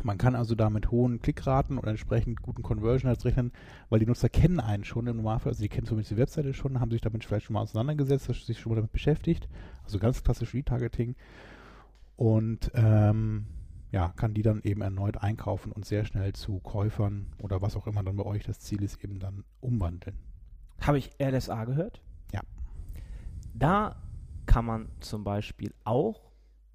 Man kann also da mit hohen Klickraten und entsprechend guten Conversion Rates rechnen, weil die Nutzer kennen einen schon im Normalfall, also die kennen zumindest die Webseite schon, haben sich damit vielleicht schon mal auseinandergesetzt, sich schon mal damit beschäftigt, also ganz klassisch Retargeting. Und ähm, ja, kann die dann eben erneut einkaufen und sehr schnell zu Käufern oder was auch immer dann bei euch das Ziel ist, eben dann umwandeln. Habe ich RSA gehört? Ja. Da kann man zum Beispiel auch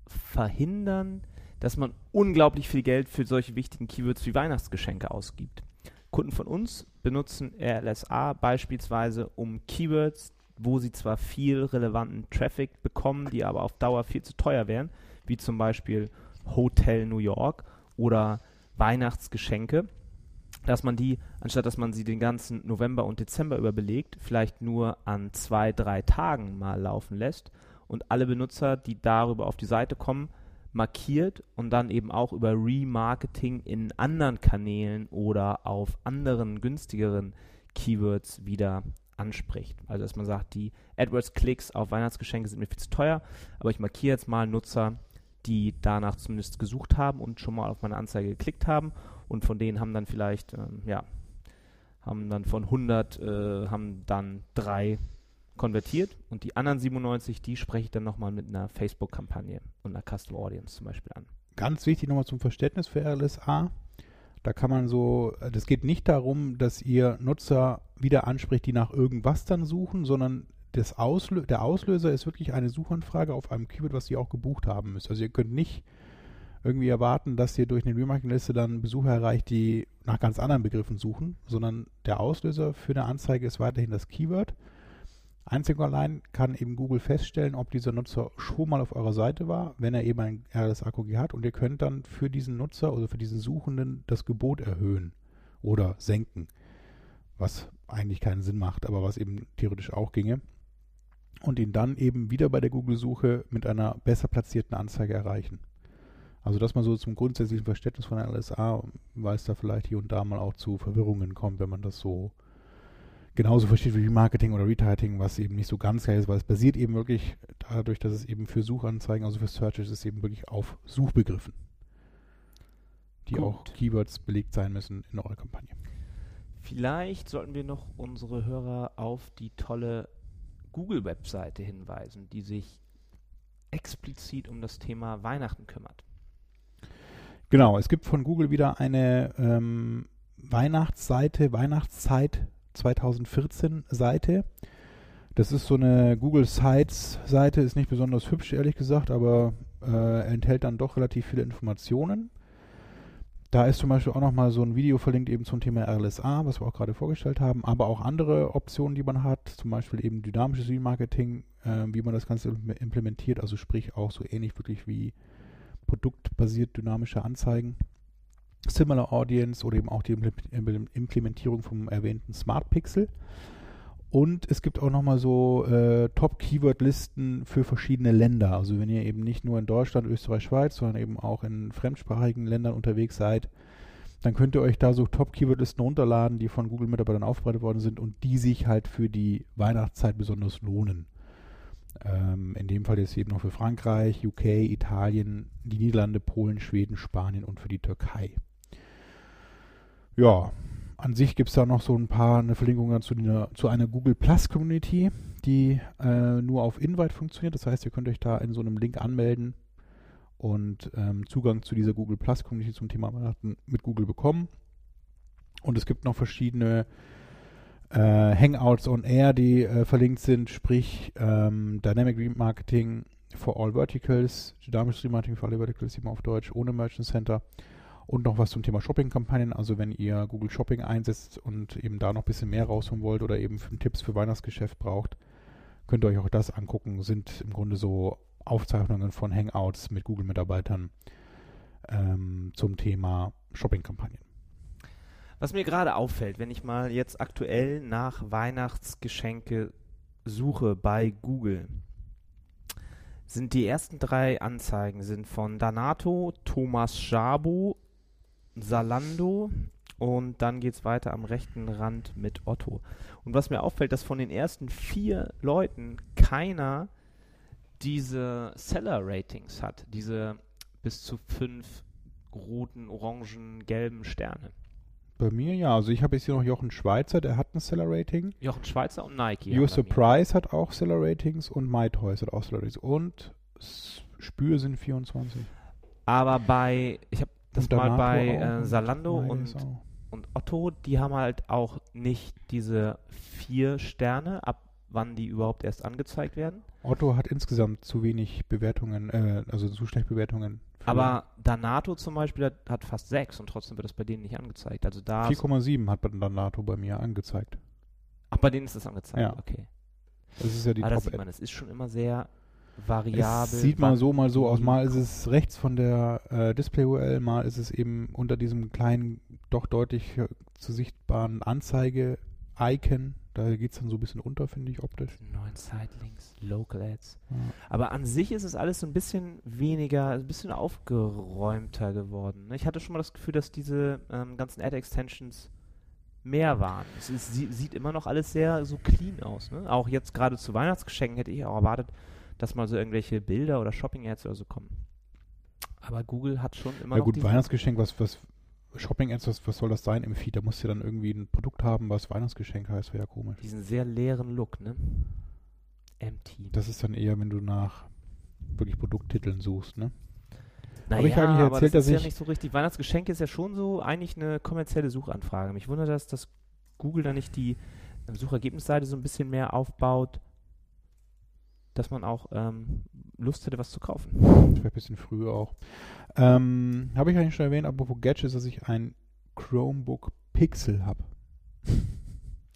verhindern, dass man unglaublich viel Geld für solche wichtigen Keywords wie Weihnachtsgeschenke ausgibt. Kunden von uns benutzen RLSA beispielsweise, um Keywords, wo sie zwar viel relevanten Traffic bekommen, die aber auf Dauer viel zu teuer wären, wie zum Beispiel Hotel New York oder Weihnachtsgeschenke, dass man die, anstatt dass man sie den ganzen November und Dezember über belegt, vielleicht nur an zwei, drei Tagen mal laufen lässt und alle Benutzer, die darüber auf die Seite kommen, markiert und dann eben auch über Remarketing in anderen Kanälen oder auf anderen günstigeren Keywords wieder anspricht. Also dass man sagt, die AdWords-Klicks auf Weihnachtsgeschenke sind mir viel zu teuer, aber ich markiere jetzt mal Nutzer, die danach zumindest gesucht haben und schon mal auf meine Anzeige geklickt haben und von denen haben dann vielleicht, ähm, ja, haben dann von 100, äh, haben dann drei konvertiert und die anderen 97, die spreche ich dann nochmal mit einer Facebook-Kampagne und einer Custom Audience zum Beispiel an. Ganz wichtig nochmal zum Verständnis für RLSA. Da kann man so, das geht nicht darum, dass ihr Nutzer wieder anspricht, die nach irgendwas dann suchen, sondern das Auslö der Auslöser ist wirklich eine Suchanfrage auf einem Keyword, was ihr auch gebucht haben müsst. Also ihr könnt nicht irgendwie erwarten, dass ihr durch eine Remarketing-Liste dann Besucher erreicht, die nach ganz anderen Begriffen suchen, sondern der Auslöser für eine Anzeige ist weiterhin das Keyword. Einzig und allein kann eben Google feststellen, ob dieser Nutzer schon mal auf eurer Seite war, wenn er eben ein RLS-AQG hat und ihr könnt dann für diesen Nutzer oder für diesen Suchenden das Gebot erhöhen oder senken, was eigentlich keinen Sinn macht, aber was eben theoretisch auch ginge und ihn dann eben wieder bei der Google-Suche mit einer besser platzierten Anzeige erreichen. Also dass man so zum grundsätzlichen Verständnis von LSA, weil es da vielleicht hier und da mal auch zu Verwirrungen kommt, wenn man das so genauso versteht wie Marketing oder Retargeting, was eben nicht so ganz geil ist, weil es basiert eben wirklich dadurch, dass es eben für Suchanzeigen, also für Searches ist, eben wirklich auf Suchbegriffen, die Gut. auch Keywords belegt sein müssen in eurer Kampagne. Vielleicht sollten wir noch unsere Hörer auf die tolle Google-Webseite hinweisen, die sich explizit um das Thema Weihnachten kümmert. Genau, es gibt von Google wieder eine ähm, Weihnachtsseite, Weihnachtszeit 2014 Seite. Das ist so eine Google Sites Seite, ist nicht besonders hübsch, ehrlich gesagt, aber äh, enthält dann doch relativ viele Informationen. Da ist zum Beispiel auch nochmal so ein Video verlinkt eben zum Thema RLSA, was wir auch gerade vorgestellt haben, aber auch andere Optionen, die man hat, zum Beispiel eben dynamisches Remarketing, äh, wie man das Ganze im- implementiert, also sprich auch so ähnlich wirklich wie produktbasiert dynamische Anzeigen. Similar Audience oder eben auch die Imple- Imple- Implementierung vom erwähnten Smart Pixel. Und es gibt auch nochmal so äh, Top-Keyword-Listen für verschiedene Länder. Also wenn ihr eben nicht nur in Deutschland, Österreich, Schweiz, sondern eben auch in fremdsprachigen Ländern unterwegs seid, dann könnt ihr euch da so Top-Keyword-Listen runterladen, die von Google-Mitarbeitern aufbereitet worden sind und die sich halt für die Weihnachtszeit besonders lohnen. Ähm, in dem Fall jetzt eben noch für Frankreich, UK, Italien, die Niederlande, Polen, Schweden, Spanien und für die Türkei. Ja, an sich gibt es da noch so ein paar eine Verlinkung zu, einer, zu einer Google Plus Community, die äh, nur auf Invite funktioniert. Das heißt, ihr könnt euch da in so einem Link anmelden und ähm, Zugang zu dieser Google Plus Community zum Thema Weihnachten mit Google bekommen. Und es gibt noch verschiedene äh, Hangouts on Air, die äh, verlinkt sind, sprich ähm, Dynamic Remarketing for all Verticals, dynamisches Remarketing für alle Verticals, eben auf Deutsch, ohne Merchant Center. Und noch was zum Thema Shopping-Kampagnen. Also wenn ihr Google Shopping einsetzt und eben da noch ein bisschen mehr rausholen wollt oder eben Tipps für Weihnachtsgeschäft braucht, könnt ihr euch auch das angucken. Sind im Grunde so Aufzeichnungen von Hangouts mit Google-Mitarbeitern ähm, zum Thema Shopping-Kampagnen. Was mir gerade auffällt, wenn ich mal jetzt aktuell nach Weihnachtsgeschenke suche bei Google, sind die ersten drei Anzeigen sind von Danato, Thomas Schabo, Salando und dann geht es weiter am rechten Rand mit Otto. Und was mir auffällt, dass von den ersten vier Leuten keiner diese Seller-Ratings hat, diese bis zu fünf roten, orangen, gelben Sterne. Bei mir ja. Also ich habe jetzt hier noch Jochen Schweizer, der hat ein Seller-Rating. Jochen Schweizer und Nike. Your. Surprise hat auch Seller-Ratings und MyToys hat auch Seller-Ratings. Und Spür sind 24. Aber bei, ich das mal bei äh, Salando und, und Otto, die haben halt auch nicht diese vier Sterne, ab wann die überhaupt erst angezeigt werden. Otto hat insgesamt zu wenig Bewertungen, äh, also zu schlecht Bewertungen. Aber Danato zum Beispiel hat, hat fast sechs und trotzdem wird das bei denen nicht angezeigt. Also da. ist- 4,7 hat Danato bei mir angezeigt. Ach, bei denen ist das angezeigt. Ja. Okay. Das ist ja die Aber da top sieht man, es ist schon immer sehr variabel. Es sieht mal so, mal so aus. Mal ist es rechts von der äh, Display-URL, mal ist es eben unter diesem kleinen, doch deutlich äh, zu sichtbaren Anzeige-Icon. Da geht es dann so ein bisschen unter, finde ich, optisch. Neuen Sidelinks, Local Ads. Ja. Aber an sich ist es alles so ein bisschen weniger, ein bisschen aufgeräumter geworden. ne? Ich hatte schon mal das Gefühl, dass diese ähm, ganzen Ad-Extensions mehr waren. Es ist, sie, sieht immer noch alles sehr so clean aus. Ne? Auch jetzt gerade zu Weihnachtsgeschenken hätte ich auch erwartet, dass mal so irgendwelche Bilder oder Shopping-Ads oder so kommen. Aber Google hat schon immer Ja noch gut, Weihnachtsgeschenk, was, was Shopping-Ads, was, was soll das sein im Feed? Da musst du dann irgendwie ein Produkt haben, was Weihnachtsgeschenk heißt, wäre ja komisch. diesen sehr leeren Look, ne? Empty. Das ist dann eher, wenn du nach wirklich Produkttiteln suchst, ne? Naja, Hab ich aber erzählt, das dass ist ja ich- nicht so richtig. Weihnachtsgeschenke ist ja schon so eigentlich eine kommerzielle Suchanfrage. Mich wundert das, dass Google da nicht die ähm, Suchergebnisseite so ein bisschen mehr aufbaut, dass man auch ähm, Lust hätte, was zu kaufen. Vielleicht ein bisschen früher auch. Ähm, habe ich eigentlich schon erwähnt, apropos Gadgets, dass ich ein Chromebook Pixel habe.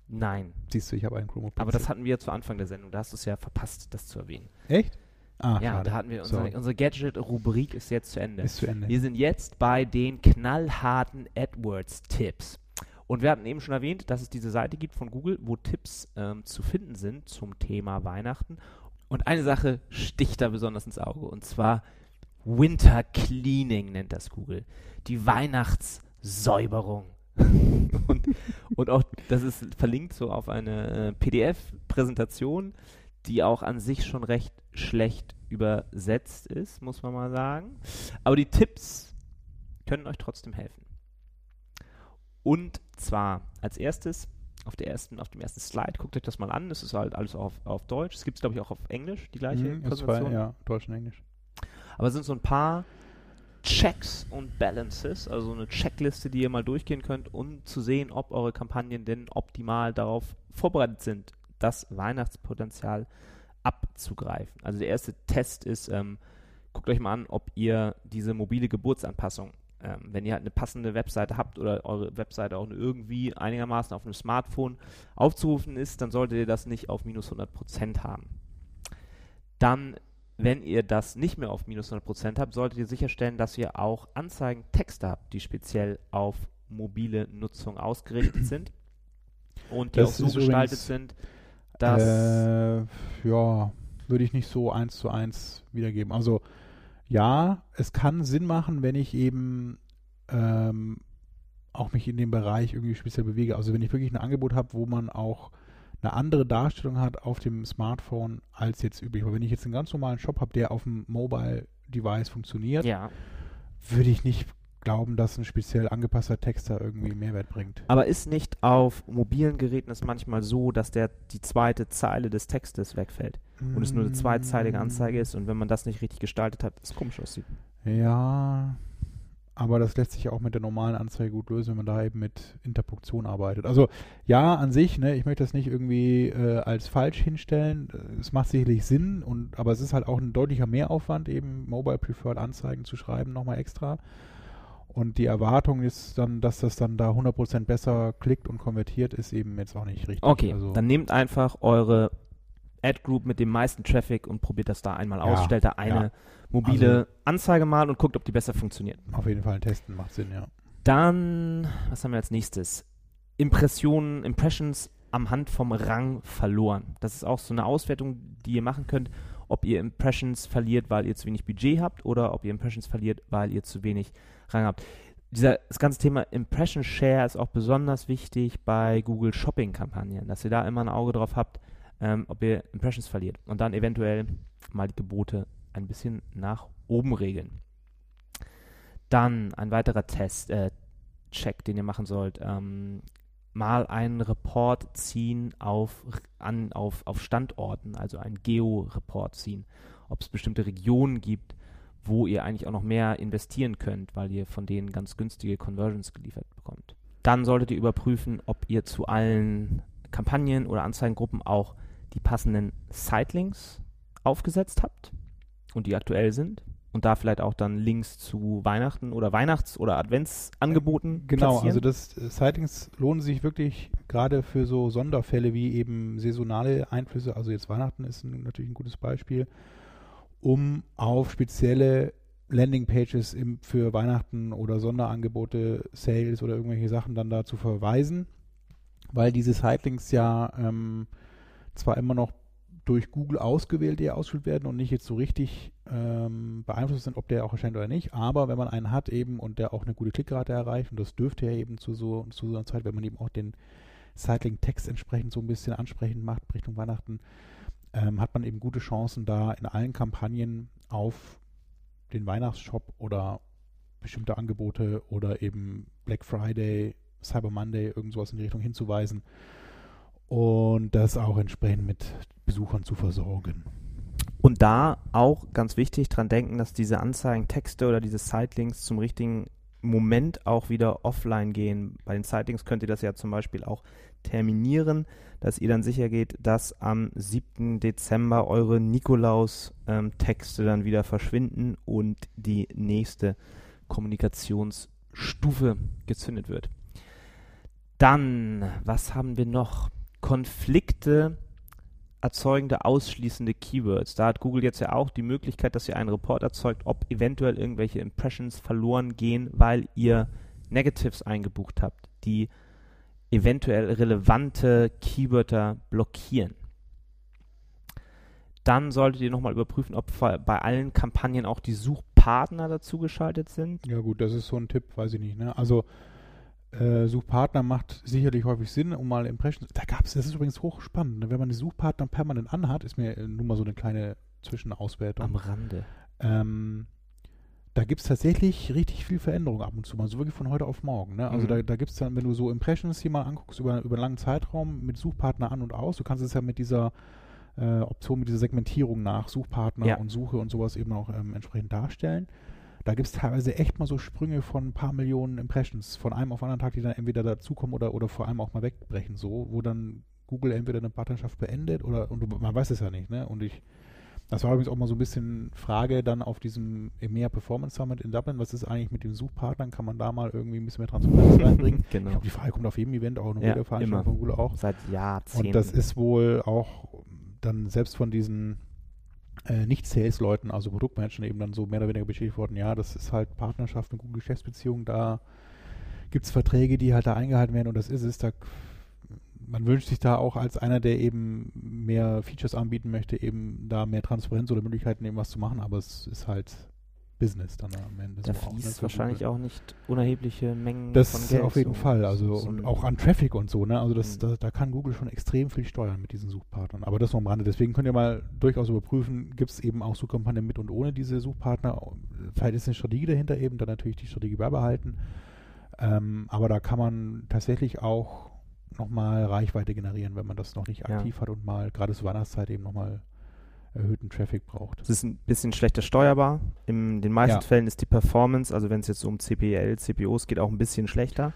Nein. Siehst du, ich habe einen Chromebook Pixel. Aber das hatten wir zu Anfang der Sendung. Da hast du es ja verpasst, das zu erwähnen. Echt? Ah, ja, schade. da hatten wir Sorry. unsere, unsere Gadget-Rubrik ist jetzt zu Ende. Ist zu Ende. Wir sind jetzt bei den knallharten AdWords-Tipps. Und wir hatten eben schon erwähnt, dass es diese Seite gibt von Google, wo Tipps ähm, zu finden sind zum Thema Weihnachten. Und eine Sache sticht da besonders ins Auge, und zwar Winter Cleaning nennt das Google. Die Weihnachtssäuberung. (laughs) und, und auch, das ist verlinkt so auf eine äh, PDF-Präsentation, die auch an sich schon recht schlecht übersetzt ist, muss man mal sagen. Aber die Tipps können euch trotzdem helfen. Und zwar als erstes auf, der ersten, auf dem ersten Slide, guckt euch das mal an. Das ist halt alles auf, auf Deutsch. Es gibt es, glaube ich, auch auf Englisch, die gleiche Mhm, Präsentation. zwei, ja, Deutsch und Englisch. Aber es sind so ein paar Checks und Balances, also eine Checkliste, die ihr mal durchgehen könnt, um zu sehen, ob eure Kampagnen denn optimal darauf vorbereitet sind, das Weihnachtspotenzial abzugreifen. Also der erste Test ist, ähm, guckt euch mal an, ob ihr diese mobile Geburtsanpassung, ähm, wenn ihr halt eine passende Webseite habt oder eure Webseite auch irgendwie einigermaßen auf einem Smartphone aufzurufen ist, dann solltet ihr das nicht auf minus 100% haben. Dann wenn ihr das nicht mehr auf minus 100% habt, solltet ihr sicherstellen, dass ihr auch Anzeigentexte habt, die speziell auf mobile Nutzung ausgerichtet sind und die Das auch so gestaltet sind, dass Äh, ja, würde ich nicht so eins zu eins wiedergeben. Also ja, es kann Sinn machen, wenn ich eben ähm, auch mich in dem Bereich irgendwie speziell bewege. Also wenn ich wirklich ein Angebot habe, wo man auch eine andere Darstellung hat auf dem Smartphone als jetzt üblich. Aber wenn ich jetzt einen ganz normalen Shop habe, der auf dem Mobile Device funktioniert, ja. würde ich nicht glauben, dass ein speziell angepasster Text da irgendwie Mehrwert bringt. Aber ist nicht auf mobilen Geräten es manchmal so, dass der die zweite Zeile des Textes wegfällt und es nur eine zweizeilige Anzeige ist und wenn man das nicht richtig gestaltet hat, es komisch aussieht? Ja, aber das lässt sich auch mit der normalen Anzeige gut lösen, wenn man da eben mit Interpunktion arbeitet. Also ja, an sich, ne, ich möchte das nicht irgendwie äh, als falsch hinstellen. Es macht sicherlich Sinn, und aber es ist halt auch ein deutlicher Mehraufwand, eben Mobile Preferred Anzeigen zu schreiben, nochmal extra. Und die Erwartung ist dann, dass das dann da 100% besser klickt und konvertiert, ist eben jetzt auch nicht richtig. Okay, also, dann nehmt einfach eure Ad-Group mit dem meisten Traffic und probiert das da einmal aus. Ja, Stellt da eine ja. mobile Also- Anzeige mal und guckt, ob die besser funktioniert. auf jeden Fall testen macht Sinn, ja. Dann, was haben wir als nächstes? Impressionen, Impressions am Hand vom Rang verloren. Das ist auch so eine Auswertung, die ihr machen könnt, ob ihr Impressions verliert, weil ihr zu wenig Budget habt oder ob ihr Impressions verliert, weil ihr zu wenig Rang habt. Dieser, das ganze Thema Impression Share ist auch besonders wichtig bei Google Shopping Kampagnen, dass ihr da immer ein Auge drauf habt, ähm, ob ihr Impressions verliert und dann eventuell mal die Gebote ein bisschen nach oben regeln. Dann ein weiterer Test, äh, Check, den ihr machen sollt. Ähm, mal einen Report ziehen auf, an, auf, auf Standorten, also einen Geo-Report ziehen. Ob es bestimmte Regionen gibt, wo ihr eigentlich auch noch mehr investieren könnt, weil ihr von denen ganz günstige Conversions geliefert bekommt. Dann solltet ihr überprüfen, ob ihr zu allen Kampagnen oder Anzeigengruppen auch die passenden Sitelinks aufgesetzt habt und die aktuell sind und da vielleicht auch dann Links zu Weihnachten oder Weihnachts- oder Adventsangeboten Genau, platzieren. also das äh, Sightings lohnen sich wirklich gerade für so Sonderfälle wie eben saisonale Einflüsse, also jetzt Weihnachten ist ein, natürlich ein gutes Beispiel, um auf spezielle Landingpages im, für Weihnachten oder Sonderangebote, Sales oder irgendwelche Sachen dann da zu verweisen, weil diese Sightlinks ja ähm, zwar immer noch durch Google ausgewählt, die ausgespielt werden und nicht jetzt so richtig ähm, beeinflusst sind, ob der auch erscheint oder nicht. Aber wenn man einen hat eben und der auch eine gute Klickrate erreicht, und das dürfte ja eben zu so, zu so einer Zeit, wenn man eben auch den Sightlink-Text entsprechend so ein bisschen ansprechend macht Richtung Weihnachten, ähm, hat man eben gute Chancen, da in allen Kampagnen auf den Weihnachtsshop oder bestimmte Angebote oder eben Black Friday, Cyber Monday, irgend sowas in die Richtung hinzuweisen und das auch entsprechend mit Besuchern zu versorgen. Und da auch ganz wichtig dran denken, dass diese Anzeigentexte oder diese Sitelinks zum richtigen Moment auch wieder offline gehen. Bei den Sitelinks könnt ihr das ja zum Beispiel auch terminieren, dass ihr dann sicher geht, dass am 7. Dezember eure Nikolaus-Texte dann wieder verschwinden und die nächste Kommunikationsstufe gezündet wird. Dann, was haben wir noch? Konflikte erzeugende ausschließende Keywords. Da hat Google jetzt ja auch die Möglichkeit, dass ihr einen Report erzeugt, ob eventuell irgendwelche Impressions verloren gehen, weil ihr Negatives eingebucht habt, die eventuell relevante Keywörter blockieren. Dann solltet ihr nochmal überprüfen, ob bei allen Kampagnen auch die Suchpartner dazu geschaltet sind. Ja gut, das ist so ein Tipp, weiß ich nicht. Ne? Also äh, Suchpartner macht sicherlich häufig Sinn, um mal Impressions. Da gab es, das ist übrigens hochspannend. Ne? Wenn man die Suchpartner permanent anhat, ist mir äh, nur mal so eine kleine Zwischenauswertung. Am Rande. Ähm, da gibt es tatsächlich richtig viel Veränderung ab und zu mal, so wirklich von heute auf morgen. Ne? Also Mhm. da, da gibt es dann, wenn du so Impressions hier mal anguckst über, über einen langen Zeitraum mit Suchpartner an und aus, du kannst es ja mit dieser äh, Option, mit dieser Segmentierung nach Suchpartner Ja. und Suche und sowas eben auch ähm, entsprechend darstellen. Da gibt es teilweise echt mal so Sprünge von ein paar Millionen Impressions von einem auf anderen Tag, die dann entweder dazukommen oder, oder vor allem auch mal wegbrechen, so, wo dann Google entweder eine Partnerschaft beendet oder und du, man weiß es ja nicht, ne? Und ich das war übrigens auch mal so ein bisschen Frage dann auf diesem EMEA Performance Summit in Dublin. Was ist eigentlich mit den Suchpartnern? Kann man da mal irgendwie ein bisschen mehr Transparenz (laughs) reinbringen? Ich Genau. glaube, die Frage kommt auf jedem Event, auch in Ja, Veranstaltung von Google auch. Seit Jahrzehnten. Und das ist wohl auch dann selbst von diesen äh, Nicht-Sales-Leuten, also Produktmanagern eben dann so mehr oder weniger bestätigt worden, ja, das ist halt Partnerschaft mit Google Geschäftsbeziehungen, da gibt es Verträge, die halt da eingehalten werden und das ist es. Da, man wünscht sich da auch als einer, der eben mehr Features anbieten möchte, eben da mehr Transparenz oder Möglichkeiten eben was zu machen, aber es ist halt Business dann am Ende. da so auch, ne, fließt für wahrscheinlich auch nicht unerhebliche Mengen Das von ist Geld. auf jeden so. Fall. Also So und auch an Traffic und so, ne? Also das, Mhm. da, da kann Google schon extrem viel steuern mit diesen Suchpartnern. Aber das nur am Rande. Deswegen könnt ihr mal durchaus überprüfen, gibt es eben auch Suchkampagnen mit und ohne diese Suchpartner. Vielleicht ist eine Strategie dahinter eben, dann natürlich die Strategie beibehalten. Ähm, aber da kann man tatsächlich auch nochmal Reichweite generieren, wenn man das noch nicht Ja. aktiv hat und mal gerade zur Weihnachtszeit eben nochmal erhöhten Traffic braucht. Es ist ein bisschen schlechter steuerbar. In den meisten Ja. Fällen ist die Performance, also wenn es jetzt um CPL, CPOs geht, auch ein bisschen schlechter.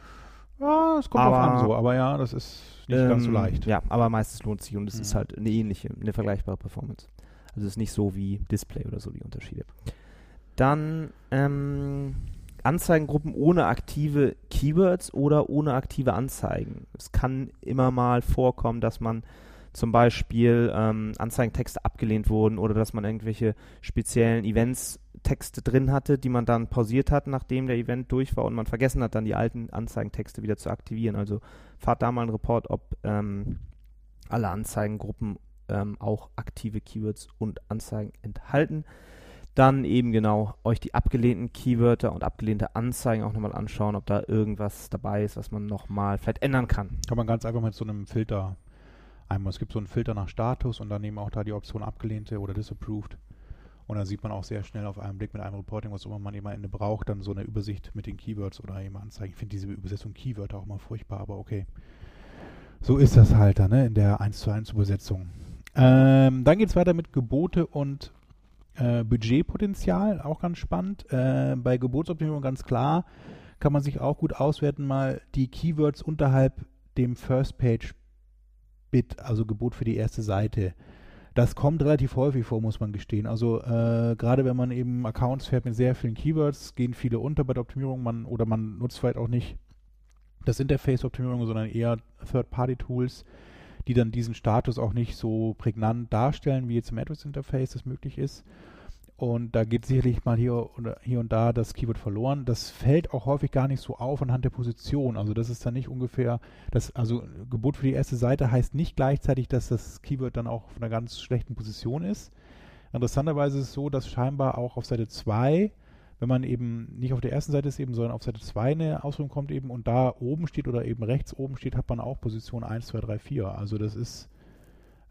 Ja, es kommt drauf Aber- an so, aber ja, das ist nicht ganz so Ähm, leicht. Ja, aber meistens lohnt sich und es ist Mhm. halt eine ähnliche, eine vergleichbare Performance. Also es ist nicht so wie Display oder so die Unterschiede. Dann ähm, Anzeigengruppen ohne aktive Keywords oder ohne aktive Anzeigen. Es kann immer mal vorkommen, dass man zum Beispiel ähm, Anzeigentexte abgelehnt wurden oder dass man irgendwelche speziellen Events Texte drin hatte, die man dann pausiert hat, nachdem der Event durch war und man vergessen hat, dann die alten Anzeigentexte wieder zu aktivieren. Also fahrt da mal einen Report, ob ähm, alle Anzeigengruppen ähm, auch aktive Keywords und Anzeigen enthalten. Dann eben genau euch die abgelehnten Keywörter und abgelehnte Anzeigen auch nochmal anschauen, ob da irgendwas dabei ist, was man nochmal vielleicht ändern kann. Kann man ganz einfach mit so einem Filter einmal, es gibt so einen Filter nach Status und dann eben auch da die Option abgelehnte oder disapproved. Und dann sieht man auch sehr schnell auf einen Blick mit einem Reporting, was immer man eben am Ende braucht, dann so eine Übersicht mit den Keywords oder eben Anzeigen. Ich finde diese Übersetzung Keywörter auch mal furchtbar, aber okay. So ist das halt dann, ne, in der 1 zu 1 Übersetzung. Ähm, dann geht es weiter mit Gebote und Äh, Budgetpotenzial, auch ganz spannend. Äh, bei Geburtsoptimierung ganz klar, kann man sich auch gut auswerten, mal die Keywords unterhalb dem First Page Bit, also Gebot für die erste Seite. Das kommt relativ häufig vor, muss man gestehen. Also äh, gerade wenn man eben Accounts fährt mit sehr vielen Keywords, gehen viele unter bei der Optimierung man, oder man nutzt vielleicht auch nicht das Interface-Optimierung, sondern eher Third-Party-Tools, die dann diesen Status auch nicht so prägnant darstellen, wie jetzt im AdWords-Interface das möglich ist. Und da geht sicherlich mal hier, hier und da das Keyword verloren. Das fällt auch häufig gar nicht so auf anhand der Position. Also das ist dann nicht ungefähr, das, also Gebot für die erste Seite heißt nicht gleichzeitig, dass das Keyword dann auch auf einer ganz schlechten Position ist. Interessanterweise ist es so, dass scheinbar auch auf Seite 2, wenn man eben nicht auf der ersten Seite ist eben, sondern auf Seite 2 eine Ausführung kommt eben und da oben steht oder eben rechts oben steht, hat man auch Position 1, 2, 3, 4. Also das ist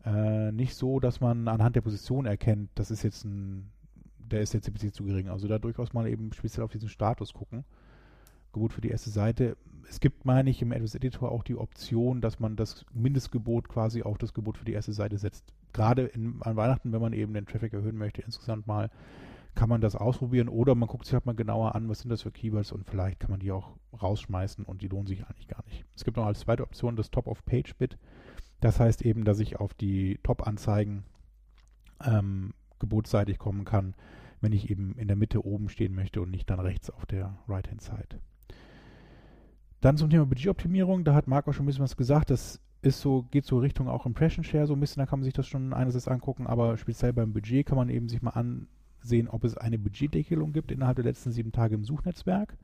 äh, nicht so, dass man anhand der Position erkennt, das ist jetzt ein der ist der CPC zu gering. Also da durchaus mal eben speziell auf diesen Status gucken. Gebot für die erste Seite. Es gibt, meine ich, im AdWords Editor auch die Option, dass man das Mindestgebot quasi auf das Gebot für die erste Seite setzt. Gerade in, an Weihnachten, wenn man eben den Traffic erhöhen möchte, insgesamt mal, kann man das ausprobieren oder man guckt sich halt mal genauer an, was sind das für Keywords und vielleicht kann man die auch rausschmeißen und die lohnen sich eigentlich gar nicht. Es gibt noch als zweite Option das Top-of-Page-Bit. Das heißt eben, dass ich auf die Top-Anzeigen ähm, gebotsseitig kommen kann wenn ich eben in der Mitte oben stehen möchte und nicht dann rechts auf der Right-Hand-Side. Dann zum Thema Budgetoptimierung, da hat Marc auch schon ein bisschen was gesagt, das ist so, geht so Richtung auch Impression Share so ein bisschen, da kann man sich das schon einerseits angucken, aber speziell beim Budget kann man eben sich mal ansehen, ob es eine Budgetdeckelung gibt innerhalb der letzten sieben Tage im Suchnetzwerk.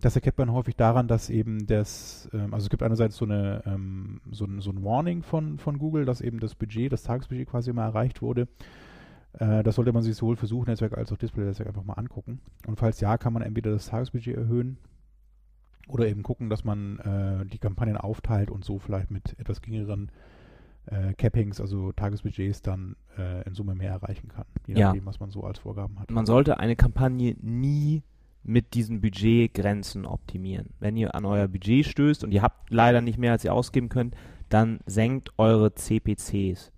Das erkennt man häufig daran, dass eben das, ähm, also es gibt einerseits so eine, ähm, so ein, so ein Warning von, von Google, dass eben das Budget, das Tagesbudget quasi immer erreicht wurde. Äh, das sollte man sich sowohl für Suchnetzwerk als auch Display-Netzwerk einfach mal angucken. Und falls ja, kann man entweder das Tagesbudget erhöhen oder eben gucken, dass man äh, die Kampagnen aufteilt und so vielleicht mit etwas geringeren äh, Cappings, also Tagesbudgets, dann äh, in Summe mehr erreichen kann, je Ja. nachdem, was man so als Vorgaben hat. Man sollte eine Kampagne nie mit diesen Budgetgrenzen optimieren. Wenn ihr an euer Budget stößt und ihr habt leider nicht mehr, als ihr ausgeben könnt, dann senkt eure CPCs.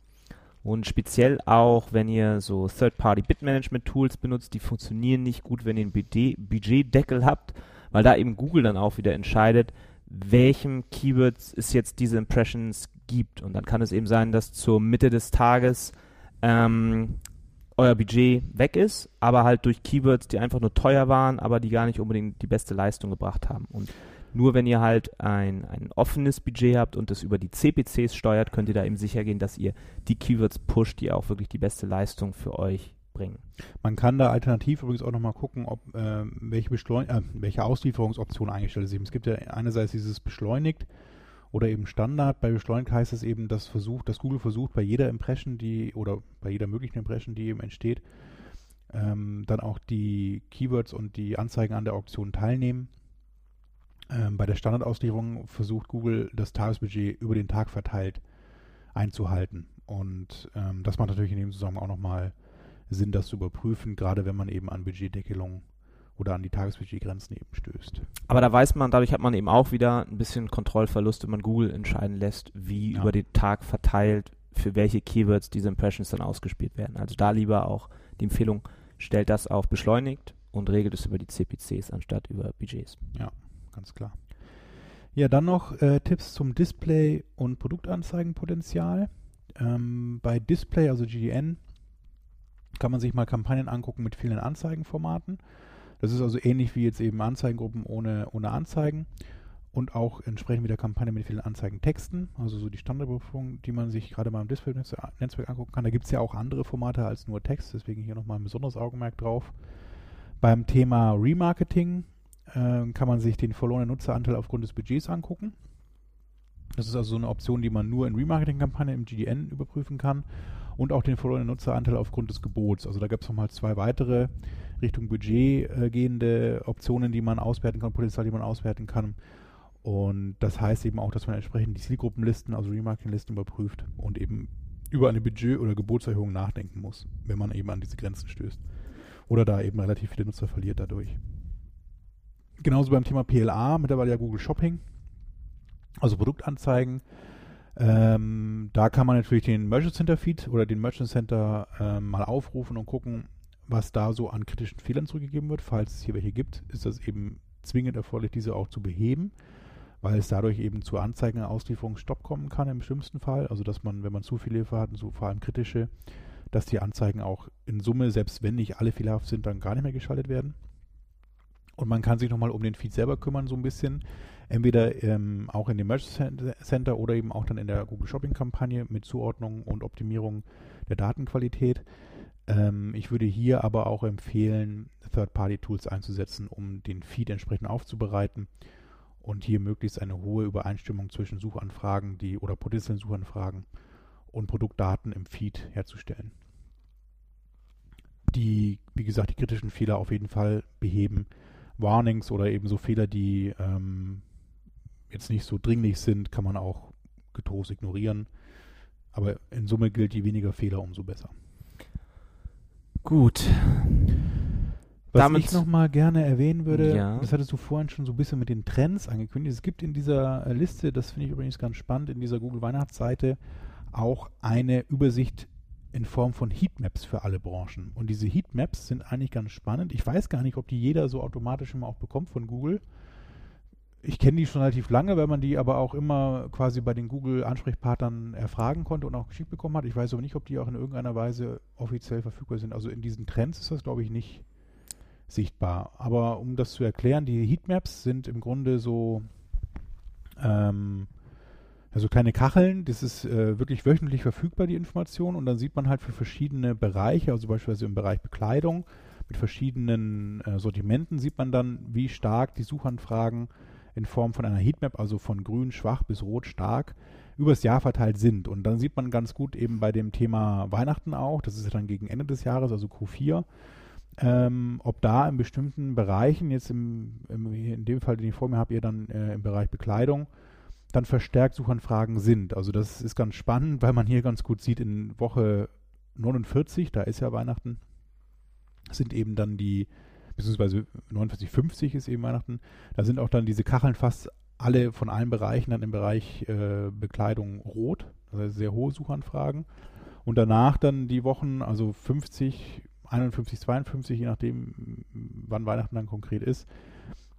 Und speziell auch, wenn ihr so Third-Party-Bit-Management-Tools benutzt, die funktionieren nicht gut, wenn ihr einen Budget- Budgetdeckel habt, weil da eben Google dann auch wieder entscheidet, welchem Keywords es jetzt diese Impressions gibt. Und dann kann es eben sein, dass zur Mitte des Tages ähm, euer Budget weg ist, aber halt durch Keywords, die einfach nur teuer waren, aber die gar nicht unbedingt die beste Leistung gebracht haben. Und nur wenn ihr halt ein, ein offenes Budget habt und das über die CPCs steuert, könnt ihr da eben sicher gehen, dass ihr die Keywords pusht, die auch wirklich die beste Leistung für euch bringen. Man kann da alternativ übrigens auch nochmal gucken, ob äh, welche, äh, welche Auslieferungsoption eingestellt. Eben, Es gibt ja einerseits dieses beschleunigt oder eben Standard. Bei beschleunigt heißt es eben, dass versucht, dass Google versucht, bei jeder Impression, die oder bei jeder möglichen Impression, die eben entsteht, ähm, dann auch die Keywords und die Anzeigen an der Auktion teilnehmen. Ähm, bei der Standardauslieferung versucht Google das Tagesbudget über den Tag verteilt einzuhalten. Und ähm, das macht natürlich in dem Zusammenhang auch nochmal Sinn, das zu überprüfen, gerade wenn man eben an Budgetdeckelung oder an die Tagesbudgetgrenzen eben stößt. Aber da weiß man, dadurch hat man eben auch wieder ein bisschen Kontrollverlust, wenn man Google entscheiden lässt, wie Ja. über den Tag verteilt, für welche Keywords diese Impressions dann ausgespielt werden. Also da lieber auch die Empfehlung, stellt das auf beschleunigt und regelt es über die CPCs anstatt über Budgets. Ganz klar. Ja, dann noch äh, Tipps zum Display- und Produktanzeigenpotenzial. Ähm, bei Display, also GDN, kann man sich mal Kampagnen angucken mit vielen Anzeigenformaten. Das ist also ähnlich wie jetzt eben Anzeigengruppen ohne, ohne Anzeigen und auch entsprechend wieder Kampagnen mit vielen Anzeigentexten, also so die Standardüberprüfung, die man sich gerade mal im Display-Netzwerk angucken kann. Da gibt es ja auch andere Formate als nur Text, deswegen hier nochmal ein besonderes Augenmerk drauf. Beim Thema Remarketing äh, kann man sich den verlorenen Nutzeranteil aufgrund des Budgets angucken. Das ist also so eine Option, die man nur in Remarketing-Kampagnen im GDN überprüfen kann und auch den verlorenen Nutzeranteil aufgrund des Gebots. Also da gibt es nochmal zwei weitere Richtung Budget äh, gehende Optionen, die man auswerten kann, Potenzial, die man auswerten kann. Und das heißt eben auch, dass man entsprechend die Zielgruppenlisten, also Remarketing-Listen überprüft und eben über eine Budget- oder Gebotserhöhung nachdenken muss, wenn man eben an diese Grenzen stößt. Oder da eben relativ viele Nutzer verliert dadurch. Genauso beim Thema PLA, mittlerweile ja Google Shopping, also Produktanzeigen. Ähm, da kann man natürlich den Merchant Center Feed oder den Merchant Center ähm, mal aufrufen und gucken, was da so an kritischen Fehlern zurückgegeben wird. Falls es hier welche gibt, ist das eben zwingend erforderlich, diese auch zu beheben, weil es dadurch eben zu Anzeigen Auslieferungsstopp kommen kann im schlimmsten Fall. Also dass man, wenn man zu viele Hilfe hat, so vor allem kritische, dass die Anzeigen auch in Summe, selbst wenn nicht alle fehlerhaft sind, dann gar nicht mehr geschaltet werden. Und man kann sich nochmal um den Feed selber kümmern, so ein bisschen. Entweder ähm, auch in dem Merch Center oder eben auch dann in der Google Shopping Kampagne mit Zuordnung und Optimierung der Datenqualität. Ähm, ich würde hier aber auch empfehlen, Third-Party-Tools einzusetzen, um den Feed entsprechend aufzubereiten und hier möglichst eine hohe Übereinstimmung zwischen Suchanfragen die, oder potenziellen Suchanfragen und Produktdaten im Feed herzustellen. Die, wie gesagt, die kritischen Fehler auf jeden Fall beheben. Warnings oder eben so Fehler, die ähm, jetzt nicht so dringlich sind, kann man auch getrost ignorieren. Aber in Summe gilt, je weniger Fehler, umso besser. Gut. Was Damit- ich nochmal gerne erwähnen würde, Ja. das hattest du vorhin schon so ein bisschen mit den Trends angekündigt. Es gibt in dieser äh, Liste, das finde ich übrigens ganz spannend, in dieser Google Weihnachtsseite auch eine Übersicht in Form von Heatmaps für alle Branchen. Und diese Heatmaps sind eigentlich ganz spannend. Ich weiß gar nicht, ob die jeder so automatisch immer auch bekommt von Google. Ich kenne die schon relativ lange, weil man die aber auch immer quasi bei den Google-Ansprechpartnern erfragen konnte und auch geschickt bekommen hat. Ich weiß aber nicht, ob die auch in irgendeiner Weise offiziell verfügbar sind. Also in diesen Trends ist das, glaube ich, nicht sichtbar. Aber um das zu erklären, die Heatmaps sind im Grunde so, ähm, also kleine Kacheln. Das ist äh, wirklich wöchentlich verfügbar, die Information. Und dann sieht man halt für verschiedene Bereiche, also beispielsweise im Bereich Bekleidung, mit verschiedenen äh, Sortimenten sieht man dann, wie stark die Suchanfragen in Form von einer Heatmap, also von grün schwach bis rot stark, übers Jahr verteilt sind. Und dann sieht man ganz gut eben bei dem Thema Weihnachten auch, das ist dann gegen Ende des Jahres, also Q4, ähm, ob da in bestimmten Bereichen, jetzt im, im, in dem Fall, den ich vor mir habe, ihr dann äh, im Bereich Bekleidung, dann verstärkt Suchanfragen sind. Also das ist ganz spannend, weil man hier ganz gut sieht, in Woche 49, da ist ja Weihnachten, sind eben dann die, beziehungsweise 49, 50 ist eben Weihnachten, da sind auch dann diese Kacheln fast alle von allen Bereichen dann im Bereich äh, Bekleidung rot, also sehr hohe Suchanfragen. Und danach dann die Wochen, also 50, 51, 52, je nachdem, wann Weihnachten dann konkret ist,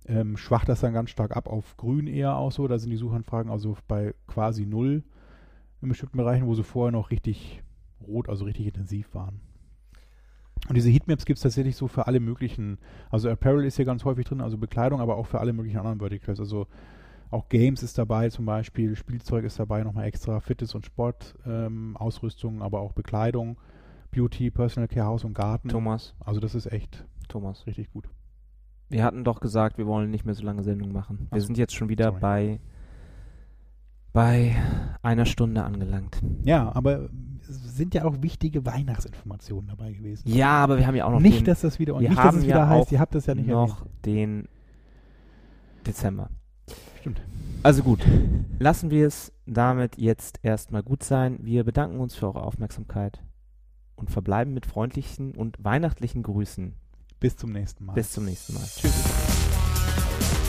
ähm, schwacht das dann ganz stark ab auf grün eher auch so. Da sind die Suchanfragen also bei quasi null in bestimmten Bereichen, wo sie vorher noch richtig rot, also richtig intensiv waren. Und diese Heatmaps gibt es tatsächlich so für alle möglichen, also Apparel ist hier ganz häufig drin, also Bekleidung, aber auch für alle möglichen anderen Verticals. Also auch Games ist dabei zum Beispiel, Spielzeug ist dabei nochmal extra, Fitness- und Sportausrüstung, aber auch Bekleidung, Beauty, Personal Care, Haus und Garten. Thomas, Also das ist echt Thomas. richtig gut. Wir hatten doch gesagt, wir wollen nicht mehr so lange Sendung machen. Wir Ach sind jetzt schon wieder Sorry. bei bei einer Stunde angelangt. Ja, aber es sind ja auch wichtige Weihnachtsinformationen dabei gewesen. Ja, aber wir haben ja auch noch nicht, den, dass das wieder, und nicht, dass es ja wieder heißt, auch ihr habt das ja nicht noch erwähnt. den Dezember. Stimmt. Also gut, lassen wir es damit jetzt erstmal gut sein. Wir bedanken uns für eure Aufmerksamkeit und verbleiben mit freundlichen und weihnachtlichen Grüßen. Bis zum nächsten Mal. Bis zum nächsten Mal. Tschüss.